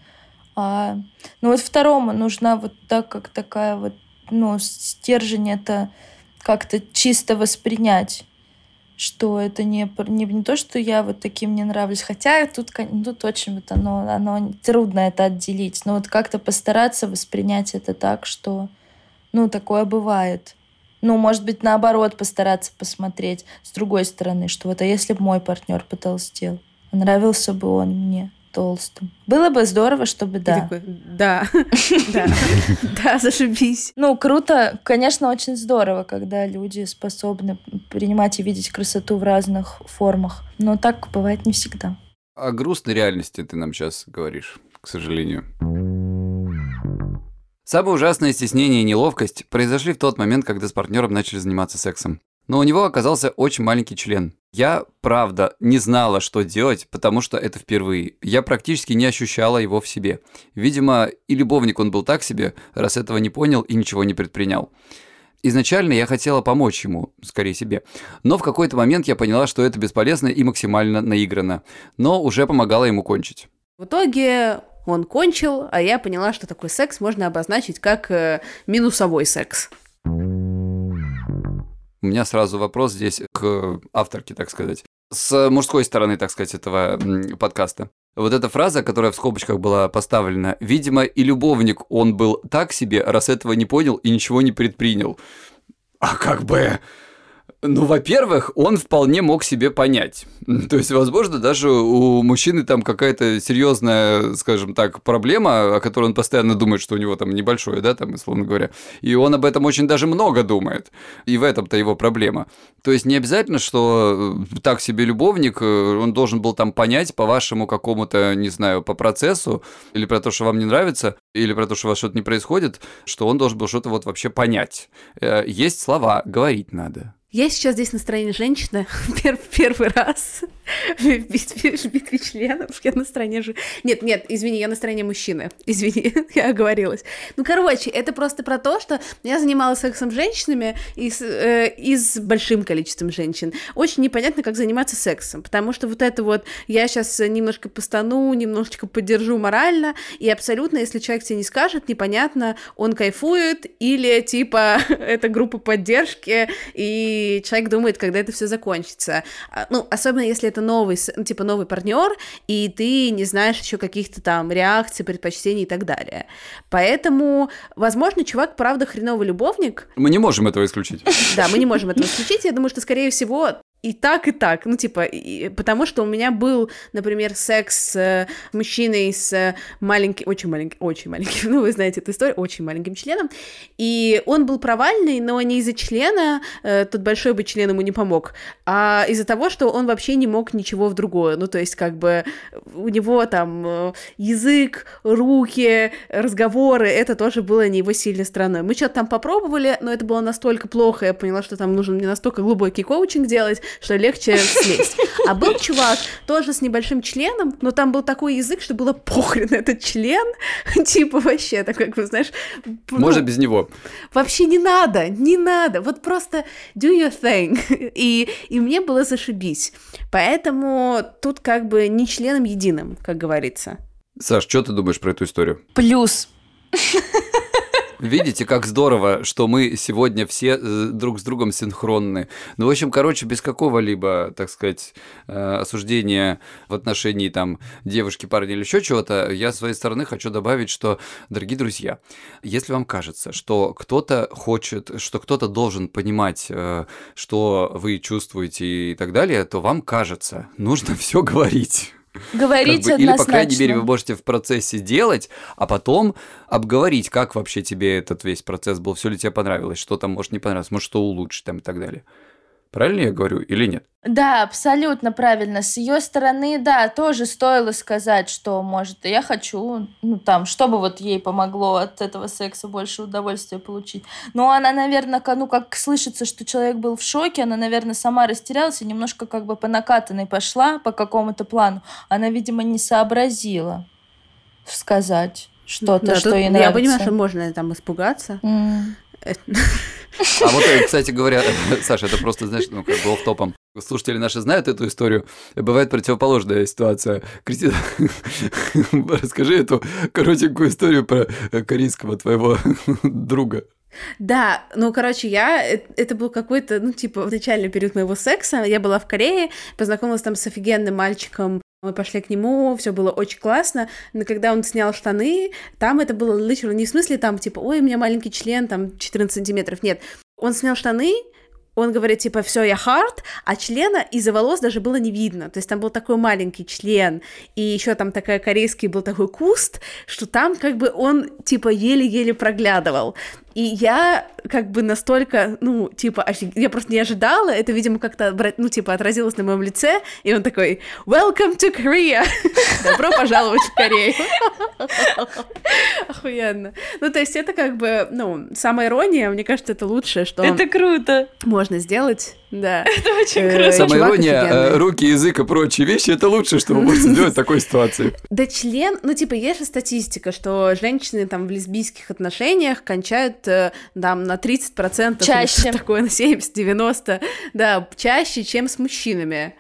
А, ну вот второму нужна вот так, как такая вот, ну, стержень это как-то чисто воспринять что это не, не, не то, что я вот таким не нравлюсь. Хотя тут, тут очень вот оно, оно трудно это отделить. Но вот как-то постараться воспринять это так, что ну, такое бывает. Ну, может быть, наоборот, постараться посмотреть с другой стороны, что вот, а если бы мой партнер потолстел, нравился бы он мне толстым. Было бы здорово, чтобы да. Такой, да, да, да, зашибись. Ну, круто, конечно, очень здорово, когда люди способны принимать и видеть красоту в разных формах. Но так бывает не всегда. О грустной реальности ты нам сейчас говоришь, к сожалению. Самое ужасное стеснение и неловкость произошли в тот момент, когда с партнером начали заниматься сексом. Но у него оказался очень маленький член. Я, правда, не знала, что делать, потому что это впервые. Я практически не ощущала его в себе. Видимо, и любовник он был так себе, раз этого не понял и ничего не предпринял. Изначально я хотела помочь ему, скорее себе. Но в какой-то момент я поняла, что это бесполезно и максимально наиграно. Но уже помогала ему кончить. В итоге он кончил, а я поняла, что такой секс можно обозначить как э, минусовой секс. У меня сразу вопрос здесь к авторке, так сказать. С мужской стороны, так сказать, этого подкаста. Вот эта фраза, которая в скобочках была поставлена, видимо, и любовник он был так себе, раз этого не понял и ничего не предпринял. А как бы... Ну, во-первых, он вполне мог себе понять. То есть, возможно, даже у мужчины там какая-то серьезная, скажем так, проблема, о которой он постоянно думает, что у него там небольшое, да, там, условно говоря. И он об этом очень даже много думает. И в этом-то его проблема. То есть, не обязательно, что э, так себе любовник, э, он должен был там понять по вашему какому-то, не знаю, по процессу, или про то, что вам не нравится, или про то, что у вас что-то не происходит, что он должен был что-то вот вообще понять. Э, есть слова, говорить надо. Я сейчас здесь настроение женщины пер первый раз в битве членов. Я на стороне же... Нет, нет, извини, я на стороне мужчины. Извини, я оговорилась. Ну, короче, это просто про то, что я занималась сексом с женщинами и с, э, и с большим количеством женщин. Очень непонятно, как заниматься сексом, потому что вот это вот я сейчас немножко постану, немножечко поддержу морально, и абсолютно, если человек тебе не скажет, непонятно, он кайфует или типа это группа поддержки, и человек думает, когда это все закончится. А, ну, особенно если это новый, ну, типа новый партнер, и ты не знаешь еще каких-то там реакций, предпочтений и так далее. Поэтому, возможно, чувак, правда, хреновый любовник. Мы не можем этого исключить. Да, мы не можем этого исключить. Я думаю, что, скорее всего, и так, и так. Ну, типа, и, потому что у меня был, например, секс с э, мужчиной с маленьким, очень маленьким, очень маленьким, ну, вы знаете эту историю, очень маленьким членом, и он был провальный, но не из-за члена, э, тот большой бы член ему не помог, а из-за того, что он вообще не мог ничего в другое. Ну, то есть, как бы, у него там э, язык, руки, разговоры, это тоже было не его сильной стороной. Мы что-то там попробовали, но это было настолько плохо, я поняла, что там нужно не настолько глубокий коучинг делать, что легче слезть. А был чувак тоже с небольшим членом, но там был такой язык, что было похрен этот член, типа вообще, так как, вы знаешь... Ну, Можно без него. Вообще не надо, не надо, вот просто do your thing. И, и мне было зашибись. Поэтому тут как бы не членом единым, как говорится. Саш, что ты думаешь про эту историю? Плюс. Видите, как здорово, что мы сегодня все э, друг с другом синхронны. Ну, в общем, короче, без какого-либо, так сказать, э, осуждения в отношении там девушки, парня или еще чего-то, я с своей стороны хочу добавить, что, дорогие друзья, если вам кажется, что кто-то хочет, что кто-то должен понимать, э, что вы чувствуете и так далее, то вам кажется, нужно все говорить. Говорить как бы, Или, по крайней мере, вы можете в процессе делать, а потом обговорить, как вообще тебе этот весь процесс был, все ли тебе понравилось, что там может не понравилось, может что улучшить там и так далее. Правильно я говорю или нет? Да, абсолютно правильно. С ее стороны, да, тоже стоило сказать, что, может, я хочу, ну, там, чтобы вот ей помогло от этого секса больше удовольствия получить. Но она, наверное, ну, как слышится, что человек был в шоке, она, наверное, сама растерялась и немножко как бы по накатанной пошла по какому-то плану. Она, видимо, не сообразила сказать что-то, да, что ей нравится. Я понимаю, что можно там испугаться. Mm. А вот, кстати говоря, Саша, это просто, знаешь, ну, как бы топом. Слушатели наши знают эту историю. Бывает противоположная ситуация. Кристина, расскажи эту коротенькую историю про корейского твоего друга. Да, ну, короче, я... Э, это был какой-то, ну, типа, в начальный период моего секса. Я была в Корее, познакомилась там с офигенным мальчиком мы пошли к нему, все было очень классно, но когда он снял штаны, там это было literally не в смысле там, типа, ой, у меня маленький член, там, 14 сантиметров, нет. Он снял штаны, он говорит, типа, все, я хард, а члена из-за волос даже было не видно. То есть там был такой маленький член, и еще там такая корейский был такой куст, что там как бы он, типа, еле-еле проглядывал. И я как бы настолько, ну, типа, офиг... я просто не ожидала, это, видимо, как-то, ну, типа, отразилось на моем лице, и он такой, welcome to Korea, добро пожаловать в Корею. Охуенно. Ну, то есть это как бы, ну, самая ирония, мне кажется, это лучшее, что... Это круто. Можно сделать, да. Это очень э, круто. Самая ирония, э, руки, язык и прочие вещи, это лучшее, что вы можете сделать в такой ситуации. Да член, ну, типа, есть же статистика, что женщины там в лесбийских отношениях кончают бывает э, там на 30%, чаще. такое на 70-90%, да, чаще, чем с мужчинами.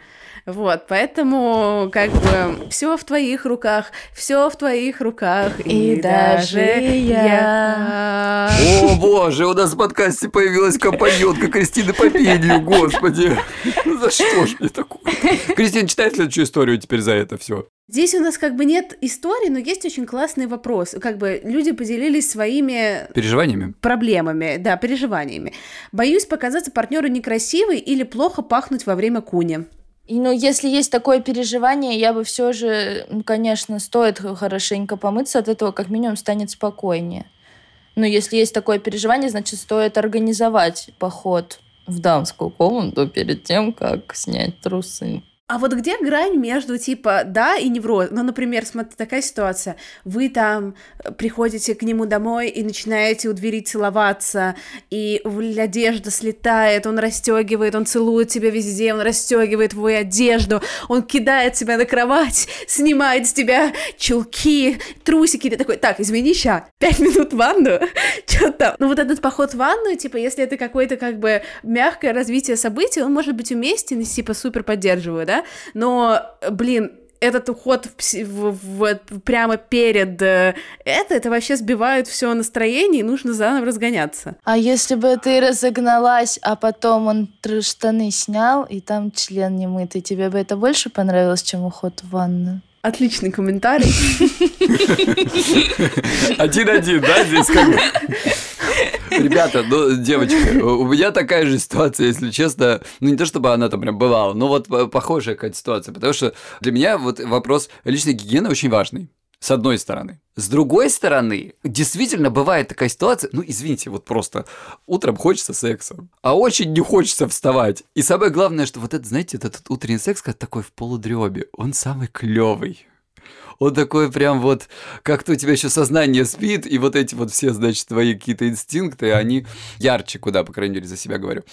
Вот, поэтому как бы все в твоих руках, все в твоих руках. И, и даже я. О боже, у нас в подкасте появилась компаньонка Кристины по пению, господи. Ну за что ж мне такое? Кристина, читай следующую историю теперь за это все. Здесь у нас как бы нет истории, но есть очень классный вопрос. Как бы люди поделились своими... Переживаниями? Проблемами, да, переживаниями. Боюсь показаться партнеру некрасивой или плохо пахнуть во время куни. И, ну, если есть такое переживание, я бы все же, конечно, стоит хорошенько помыться, от этого как минимум станет спокойнее. Но если есть такое переживание, значит, стоит организовать поход в дамскую комнату перед тем, как снять трусы. А вот где грань между типа да и невроз? Ну, например, смотри, такая ситуация. Вы там э, приходите к нему домой и начинаете у двери целоваться, и одежда слетает, он расстегивает, он целует тебя везде, он расстегивает твою одежду, он кидает тебя на кровать, снимает с тебя чулки, трусики, ты такой, так, извини, ща, пять минут в ванну, что там? Ну, вот этот поход в ванну, типа, если это какое-то как бы мягкое развитие событий, он может быть уместен и типа супер поддерживаю, да? Да, но, блин, этот уход в, в, в, прямо перед э, это, это вообще сбивает все настроение, и нужно заново разгоняться. А если бы ты разогналась, а потом он штаны снял, и там член не мытый, тебе бы это больше понравилось, чем уход в ванну? Отличный комментарий. Один-один, да, здесь как бы... Ребята, ну, девочки, у меня такая же ситуация, если честно. Ну, не то чтобы она там прям бывала, но вот похожая какая-то ситуация. Потому что для меня вот вопрос личной гигиены очень важный. С одной стороны. С другой стороны, действительно бывает такая ситуация, ну, извините, вот просто утром хочется секса, а очень не хочется вставать. И самое главное, что вот это, знаете, этот утренний секс, как такой в полудребе, он самый клевый он такой прям вот, как-то у тебя еще сознание спит, и вот эти вот все, значит, твои какие-то инстинкты, они ярче куда, по крайней мере, за себя говорю.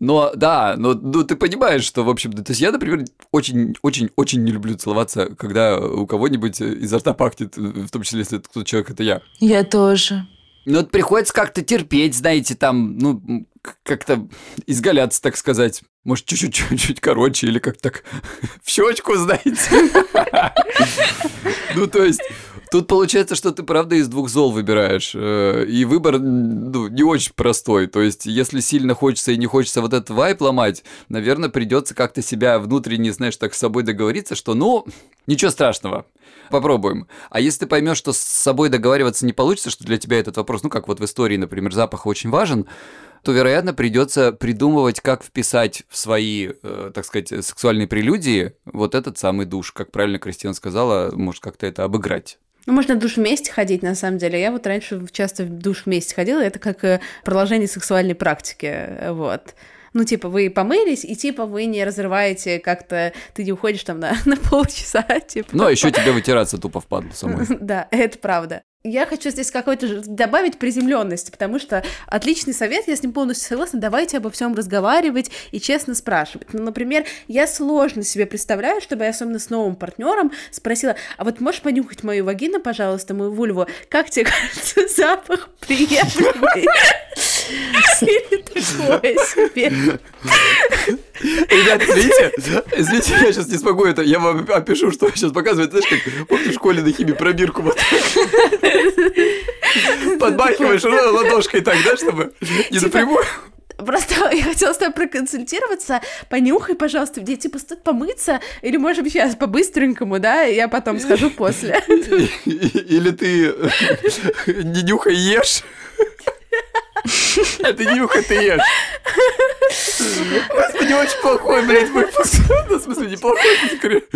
Но да, но ну, ты понимаешь, что, в общем-то, то есть я, например, очень-очень-очень не люблю целоваться, когда у кого-нибудь изо рта пахнет, в том числе, если кто человек, это я. Я тоже. Ну, вот приходится как-то терпеть, знаете, там, ну, как-то изгаляться, так сказать. Может, чуть-чуть, короче, или как так в щечку, знаете. Ну, то есть, тут получается, что ты, правда, из двух зол выбираешь. Э, и выбор ну, не очень простой. То есть, если сильно хочется и не хочется вот этот вайп ломать, наверное, придется как-то себя внутренне, знаешь, так с собой договориться, что, ну, ничего страшного попробуем. А если ты поймешь, что с собой договариваться не получится, что для тебя этот вопрос, ну как вот в истории, например, запах очень важен, то, вероятно, придется придумывать, как вписать в свои, э, так сказать, сексуальные прелюдии вот этот самый душ. Как правильно Кристина сказала, может как-то это обыграть. Ну, можно в душ вместе ходить, на самом деле. Я вот раньше часто в душ вместе ходила, это как э, продолжение сексуальной практики, вот. Ну, типа, вы помылись, и типа вы не разрываете как-то, ты не уходишь там на, на полчаса, типа. Ну, а еще тебе вытираться тупо впадло самой. Да, это правда. Я хочу здесь какой-то добавить приземленности, потому что отличный совет, я с ним полностью согласна, давайте обо всем разговаривать и честно спрашивать. Ну, например, я сложно себе представляю, чтобы я особенно с новым партнером спросила, а вот можешь понюхать мою вагину, пожалуйста, мою вульву, как тебе кажется запах приятный? Или такое себе. Ребят, извините, извините, я сейчас не смогу это, я вам опишу, что сейчас показывает, знаешь, как помнишь, в школе на химии пробирку вот Подбахиваешь ладошкой так, да, чтобы не типа, напрямую. Просто я хотела с тобой проконсультироваться. Понюхай, пожалуйста, где типа стоит помыться, или, может быть, сейчас по-быстренькому, да, я потом скажу после. Или ты не нюхай, ешь. Это нюх, это ешь. Господи, очень плохой, блядь, выпуск. Ну, в смысле, неплохой,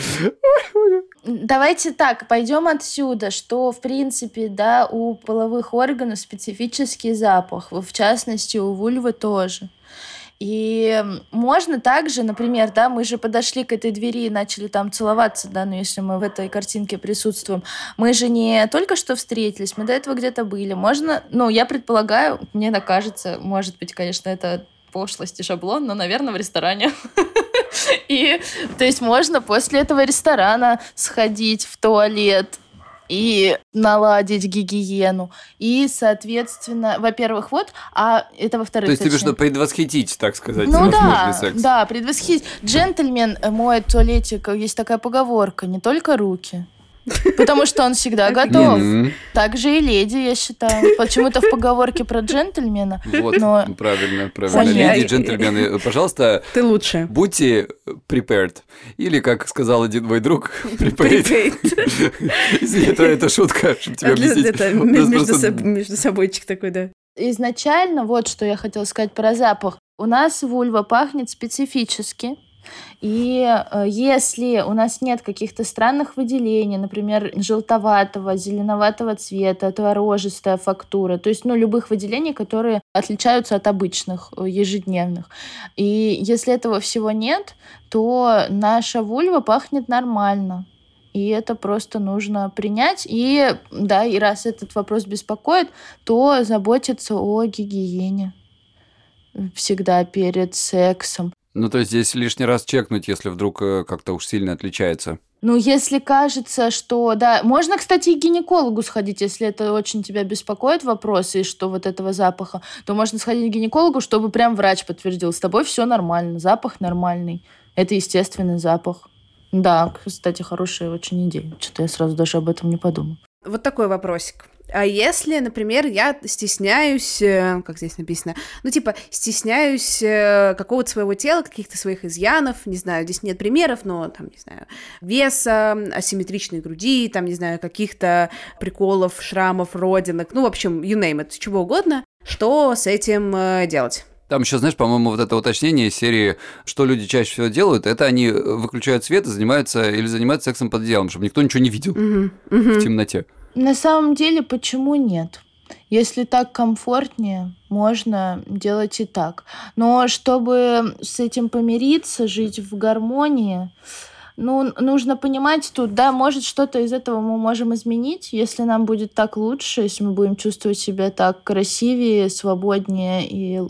Давайте так, пойдем отсюда, что, в принципе, да, у половых органов специфический запах, в частности, у вульвы тоже. И можно также, например, да, мы же подошли к этой двери и начали там целоваться, да, ну если мы в этой картинке присутствуем. Мы же не только что встретились, мы до этого где-то были. Можно, ну, я предполагаю, мне так кажется, может быть, конечно, это пошлость и шаблон, но, наверное, в ресторане. И, то есть, можно после этого ресторана сходить в туалет, и наладить гигиену. И, соответственно, во-первых, вот, а это во-вторых. То есть тебе что, предвосхитить, так сказать, ну, да, секс? Да, предвосхитить. Джентльмен моет туалетик, есть такая поговорка, не только руки. Потому что он всегда готов. Так же и леди, я считаю. Почему-то в поговорке про джентльмена. Вот, но... правильно, правильно. Леди и джентльмены, пожалуйста, ты лучше. Будьте prepared. Или, как сказал один мой друг, prepared. Извини, это, это шутка, чтобы тебе объяснить. Это между собойчик такой, да. Изначально, вот что я хотела сказать про запах. У нас вульва пахнет специфически. И э, если у нас нет каких-то странных выделений, например, желтоватого, зеленоватого цвета, творожистая фактура, то есть, ну, любых выделений, которые отличаются от обычных, э, ежедневных. И если этого всего нет, то наша вульва пахнет нормально. И это просто нужно принять. И да, и раз этот вопрос беспокоит, то заботиться о гигиене всегда перед сексом. Ну, то есть здесь лишний раз чекнуть, если вдруг э, как-то уж сильно отличается. Ну, если кажется, что, да, можно, кстати, и к гинекологу сходить, если это очень тебя беспокоит вопрос, и что вот этого запаха, то можно сходить к гинекологу, чтобы прям врач подтвердил, с тобой все нормально, запах нормальный, это естественный запах. Да, кстати, хорошая очень идея. Что-то я сразу даже об этом не подумал. Вот такой вопросик. А если, например, я стесняюсь, э, как здесь написано, ну, типа, стесняюсь э, какого-то своего тела, каких-то своих изъянов, не знаю, здесь нет примеров, но, там, не знаю, веса, асимметричной груди, там, не знаю, каких-то приколов, шрамов, родинок, ну, в общем, you name it, чего угодно, что с этим э, делать? Там еще, знаешь, по-моему, вот это уточнение серии, что люди чаще всего делают, это они выключают свет и занимаются или занимаются сексом под одеялом, чтобы никто ничего не видел uh-huh, uh-huh. в темноте. На самом деле, почему нет? Если так комфортнее, можно делать и так. Но чтобы с этим помириться, жить в гармонии, ну, нужно понимать тут, да, может, что-то из этого мы можем изменить, если нам будет так лучше, если мы будем чувствовать себя так красивее, свободнее и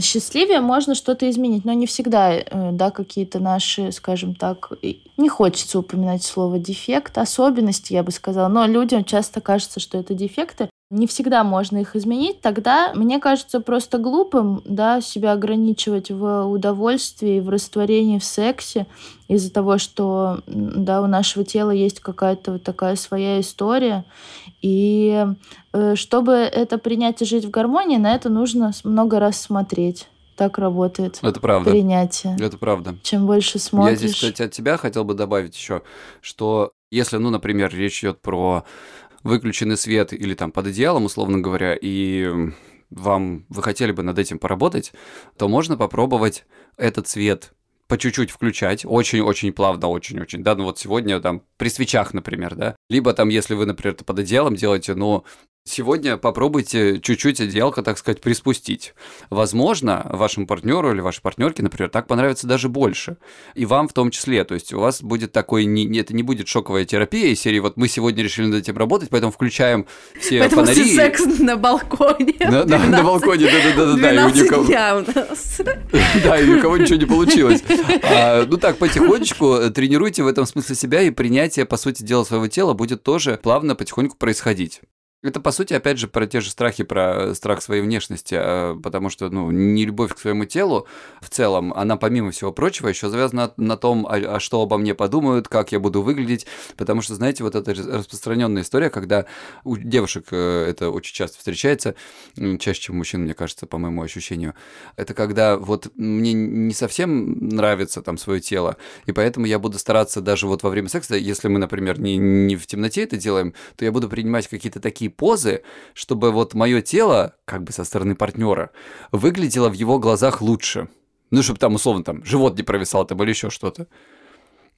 счастливее, можно что-то изменить, но не всегда, э, да, какие-то наши, скажем так, не хочется упоминать слово дефект, особенности, я бы сказала, но людям часто кажется, что это дефекты, не всегда можно их изменить, тогда, мне кажется, просто глупым, да, себя ограничивать в удовольствии, в растворении в сексе из-за того, что, да, у нашего тела есть какая-то вот такая своя история. И э, чтобы это принять и жить в гармонии, на это нужно много раз смотреть так работает. Это правда. Принятие. Это правда. Чем больше смотришь. Я здесь, кстати, от тебя хотел бы добавить еще, что если, ну, например, речь идет про выключенный свет или там под одеялом, условно говоря, и вам вы хотели бы над этим поработать, то можно попробовать этот свет по чуть-чуть включать, очень-очень плавно, очень-очень, да, ну вот сегодня там при свечах, например, да, либо там, если вы, например, под одеялом делаете, ну, Сегодня попробуйте чуть-чуть одеялко, так сказать, приспустить. Возможно, вашему партнеру или вашей партнерке, например, так понравится даже больше. И вам в том числе. То есть у вас будет такой, не, это не будет шоковая терапия из серии, вот мы сегодня решили над этим работать, поэтому включаем все поэтому фонари. секс на балконе. На, на, на балконе, да-да-да. да. И у дня у нас. Да, и у кого ничего не получилось. А, ну так, потихонечку тренируйте в этом смысле себя, и принятие, по сути дела, своего тела будет тоже плавно потихоньку происходить. Это, по сути, опять же, про те же страхи, про страх своей внешности, а, потому что, ну, не любовь к своему телу в целом, она, помимо всего прочего, еще завязана на том, а, а что обо мне подумают, как я буду выглядеть, потому что, знаете, вот эта распространенная история, когда у девушек э, это очень часто встречается, чаще, чем у мужчин, мне кажется, по моему ощущению, это когда вот мне не совсем нравится там свое тело, и поэтому я буду стараться даже вот во время секса, если мы, например, не, не в темноте это делаем, то я буду принимать какие-то такие позы, чтобы вот мое тело, как бы со стороны партнера, выглядело в его глазах лучше. Ну, чтобы там, условно, там, живот не провисал там или еще что-то.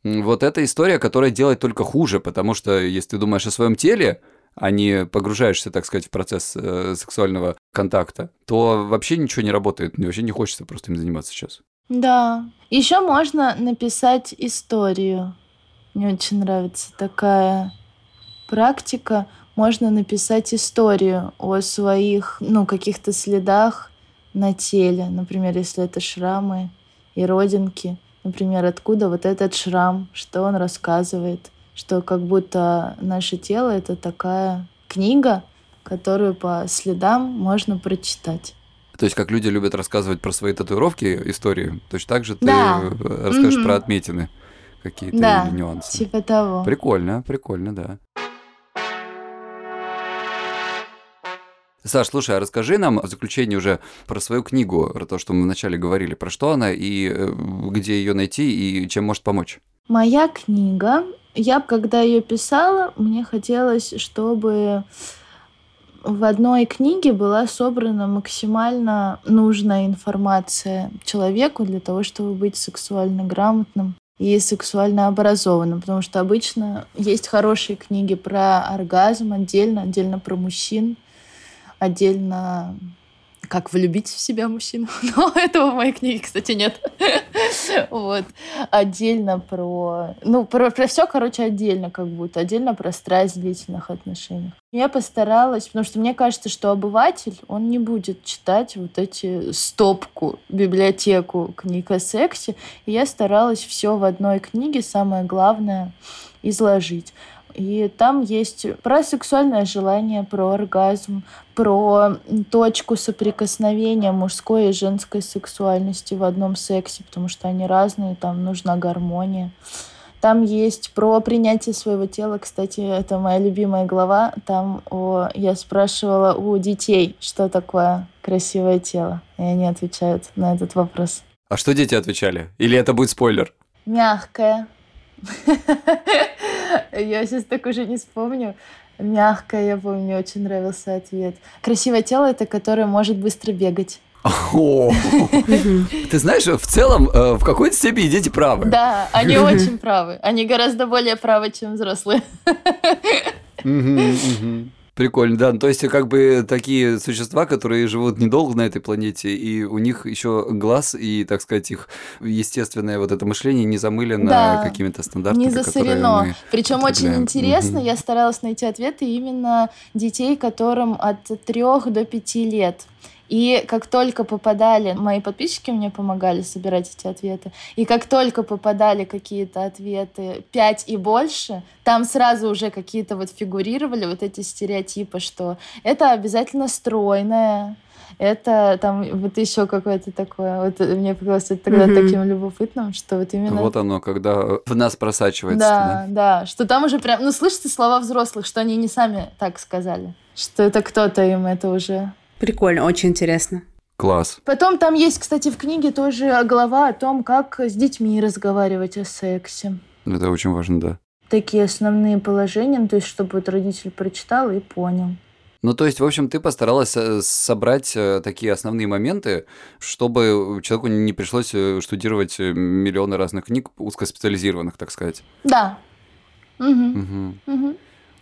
Вот эта история, которая делает только хуже, потому что если ты думаешь о своем теле, а не погружаешься, так сказать, в процесс э, сексуального контакта, то вообще ничего не работает, вообще не хочется просто им заниматься сейчас. Да. Еще можно написать историю. Мне очень нравится такая практика можно написать историю о своих, ну, каких-то следах на теле. Например, если это шрамы и родинки. Например, откуда вот этот шрам, что он рассказывает, что как будто наше тело — это такая книга, которую по следам можно прочитать. То есть, как люди любят рассказывать про свои татуировки, истории, точно так же ты да. расскажешь mm-hmm. про отметины какие-то да, нюансы. типа того. Прикольно, прикольно, да. Саш, слушай, а расскажи нам в заключение уже про свою книгу, про то, что мы вначале говорили, про что она и э, где ее найти и чем может помочь. Моя книга, я когда ее писала, мне хотелось, чтобы в одной книге была собрана максимально нужная информация человеку для того, чтобы быть сексуально грамотным и сексуально образованным, потому что обычно есть хорошие книги про оргазм отдельно, отдельно про мужчин, отдельно как влюбить в себя мужчину. Но этого в моей книге, кстати, нет. вот. Отдельно про... Ну, про, про все, короче, отдельно как будто. Отдельно про страсть в длительных отношениях. Я постаралась, потому что мне кажется, что обыватель, он не будет читать вот эти стопку, библиотеку книг о сексе. И я старалась все в одной книге, самое главное, изложить. И там есть про сексуальное желание, про оргазм, про точку соприкосновения мужской и женской сексуальности в одном сексе, потому что они разные, там нужна гармония. Там есть про принятие своего тела. Кстати, это моя любимая глава. Там о, я спрашивала у детей, что такое красивое тело. И они отвечают на этот вопрос. А что дети отвечали? Или это будет спойлер? Мягкое. Я сейчас так уже не вспомню. Мягкое, я помню, мне очень нравился ответ. Красивое тело — это которое может быстро бегать. Ты знаешь, в целом, э, в какой-то степени дети правы. Да, они очень правы. Они гораздо более правы, чем взрослые. Прикольно, да. То есть, как бы такие существа, которые живут недолго на этой планете, и у них еще глаз и, так сказать, их естественное вот это мышление не замылено да, какими-то стандартами. Не засорено. Причем очень интересно, угу. я старалась найти ответы именно детей, которым от трех до пяти лет. И как только попадали, мои подписчики мне помогали собирать эти ответы, и как только попадали какие-то ответы 5 и больше, там сразу уже какие-то вот фигурировали вот эти стереотипы, что это обязательно стройное, это там вот еще какое-то такое. Вот мне показалось это тогда mm-hmm. таким любопытным, что вот именно... Вот оно, когда в нас просачивается. Да, да, да, что там уже прям, ну, слышите слова взрослых, что они не сами так сказали, что это кто-то им это уже Прикольно, очень интересно. Класс. Потом там есть, кстати, в книге тоже глава о том, как с детьми разговаривать о сексе. Это очень важно, да. Такие основные положения, ну, то есть чтобы вот родитель прочитал и понял. Ну, то есть, в общем, ты постаралась э, собрать э, такие основные моменты, чтобы человеку не пришлось э, штудировать миллионы разных книг, узкоспециализированных, так сказать. Да. Угу. Угу. Угу.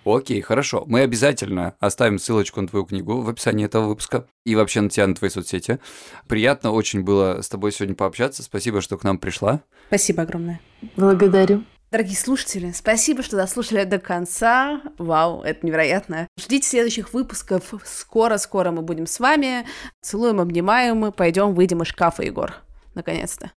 Окей, хорошо. Мы обязательно оставим ссылочку на твою книгу в описании этого выпуска и вообще на тебя, на твои соцсети. Приятно очень было с тобой сегодня пообщаться. Спасибо, что к нам пришла. Спасибо огромное. Благодарю. Дорогие слушатели, спасибо, что дослушали до конца. Вау, это невероятно. Ждите следующих выпусков. Скоро-скоро мы будем с вами. Целуем, обнимаем, пойдем, выйдем из шкафа, Егор. Наконец-то.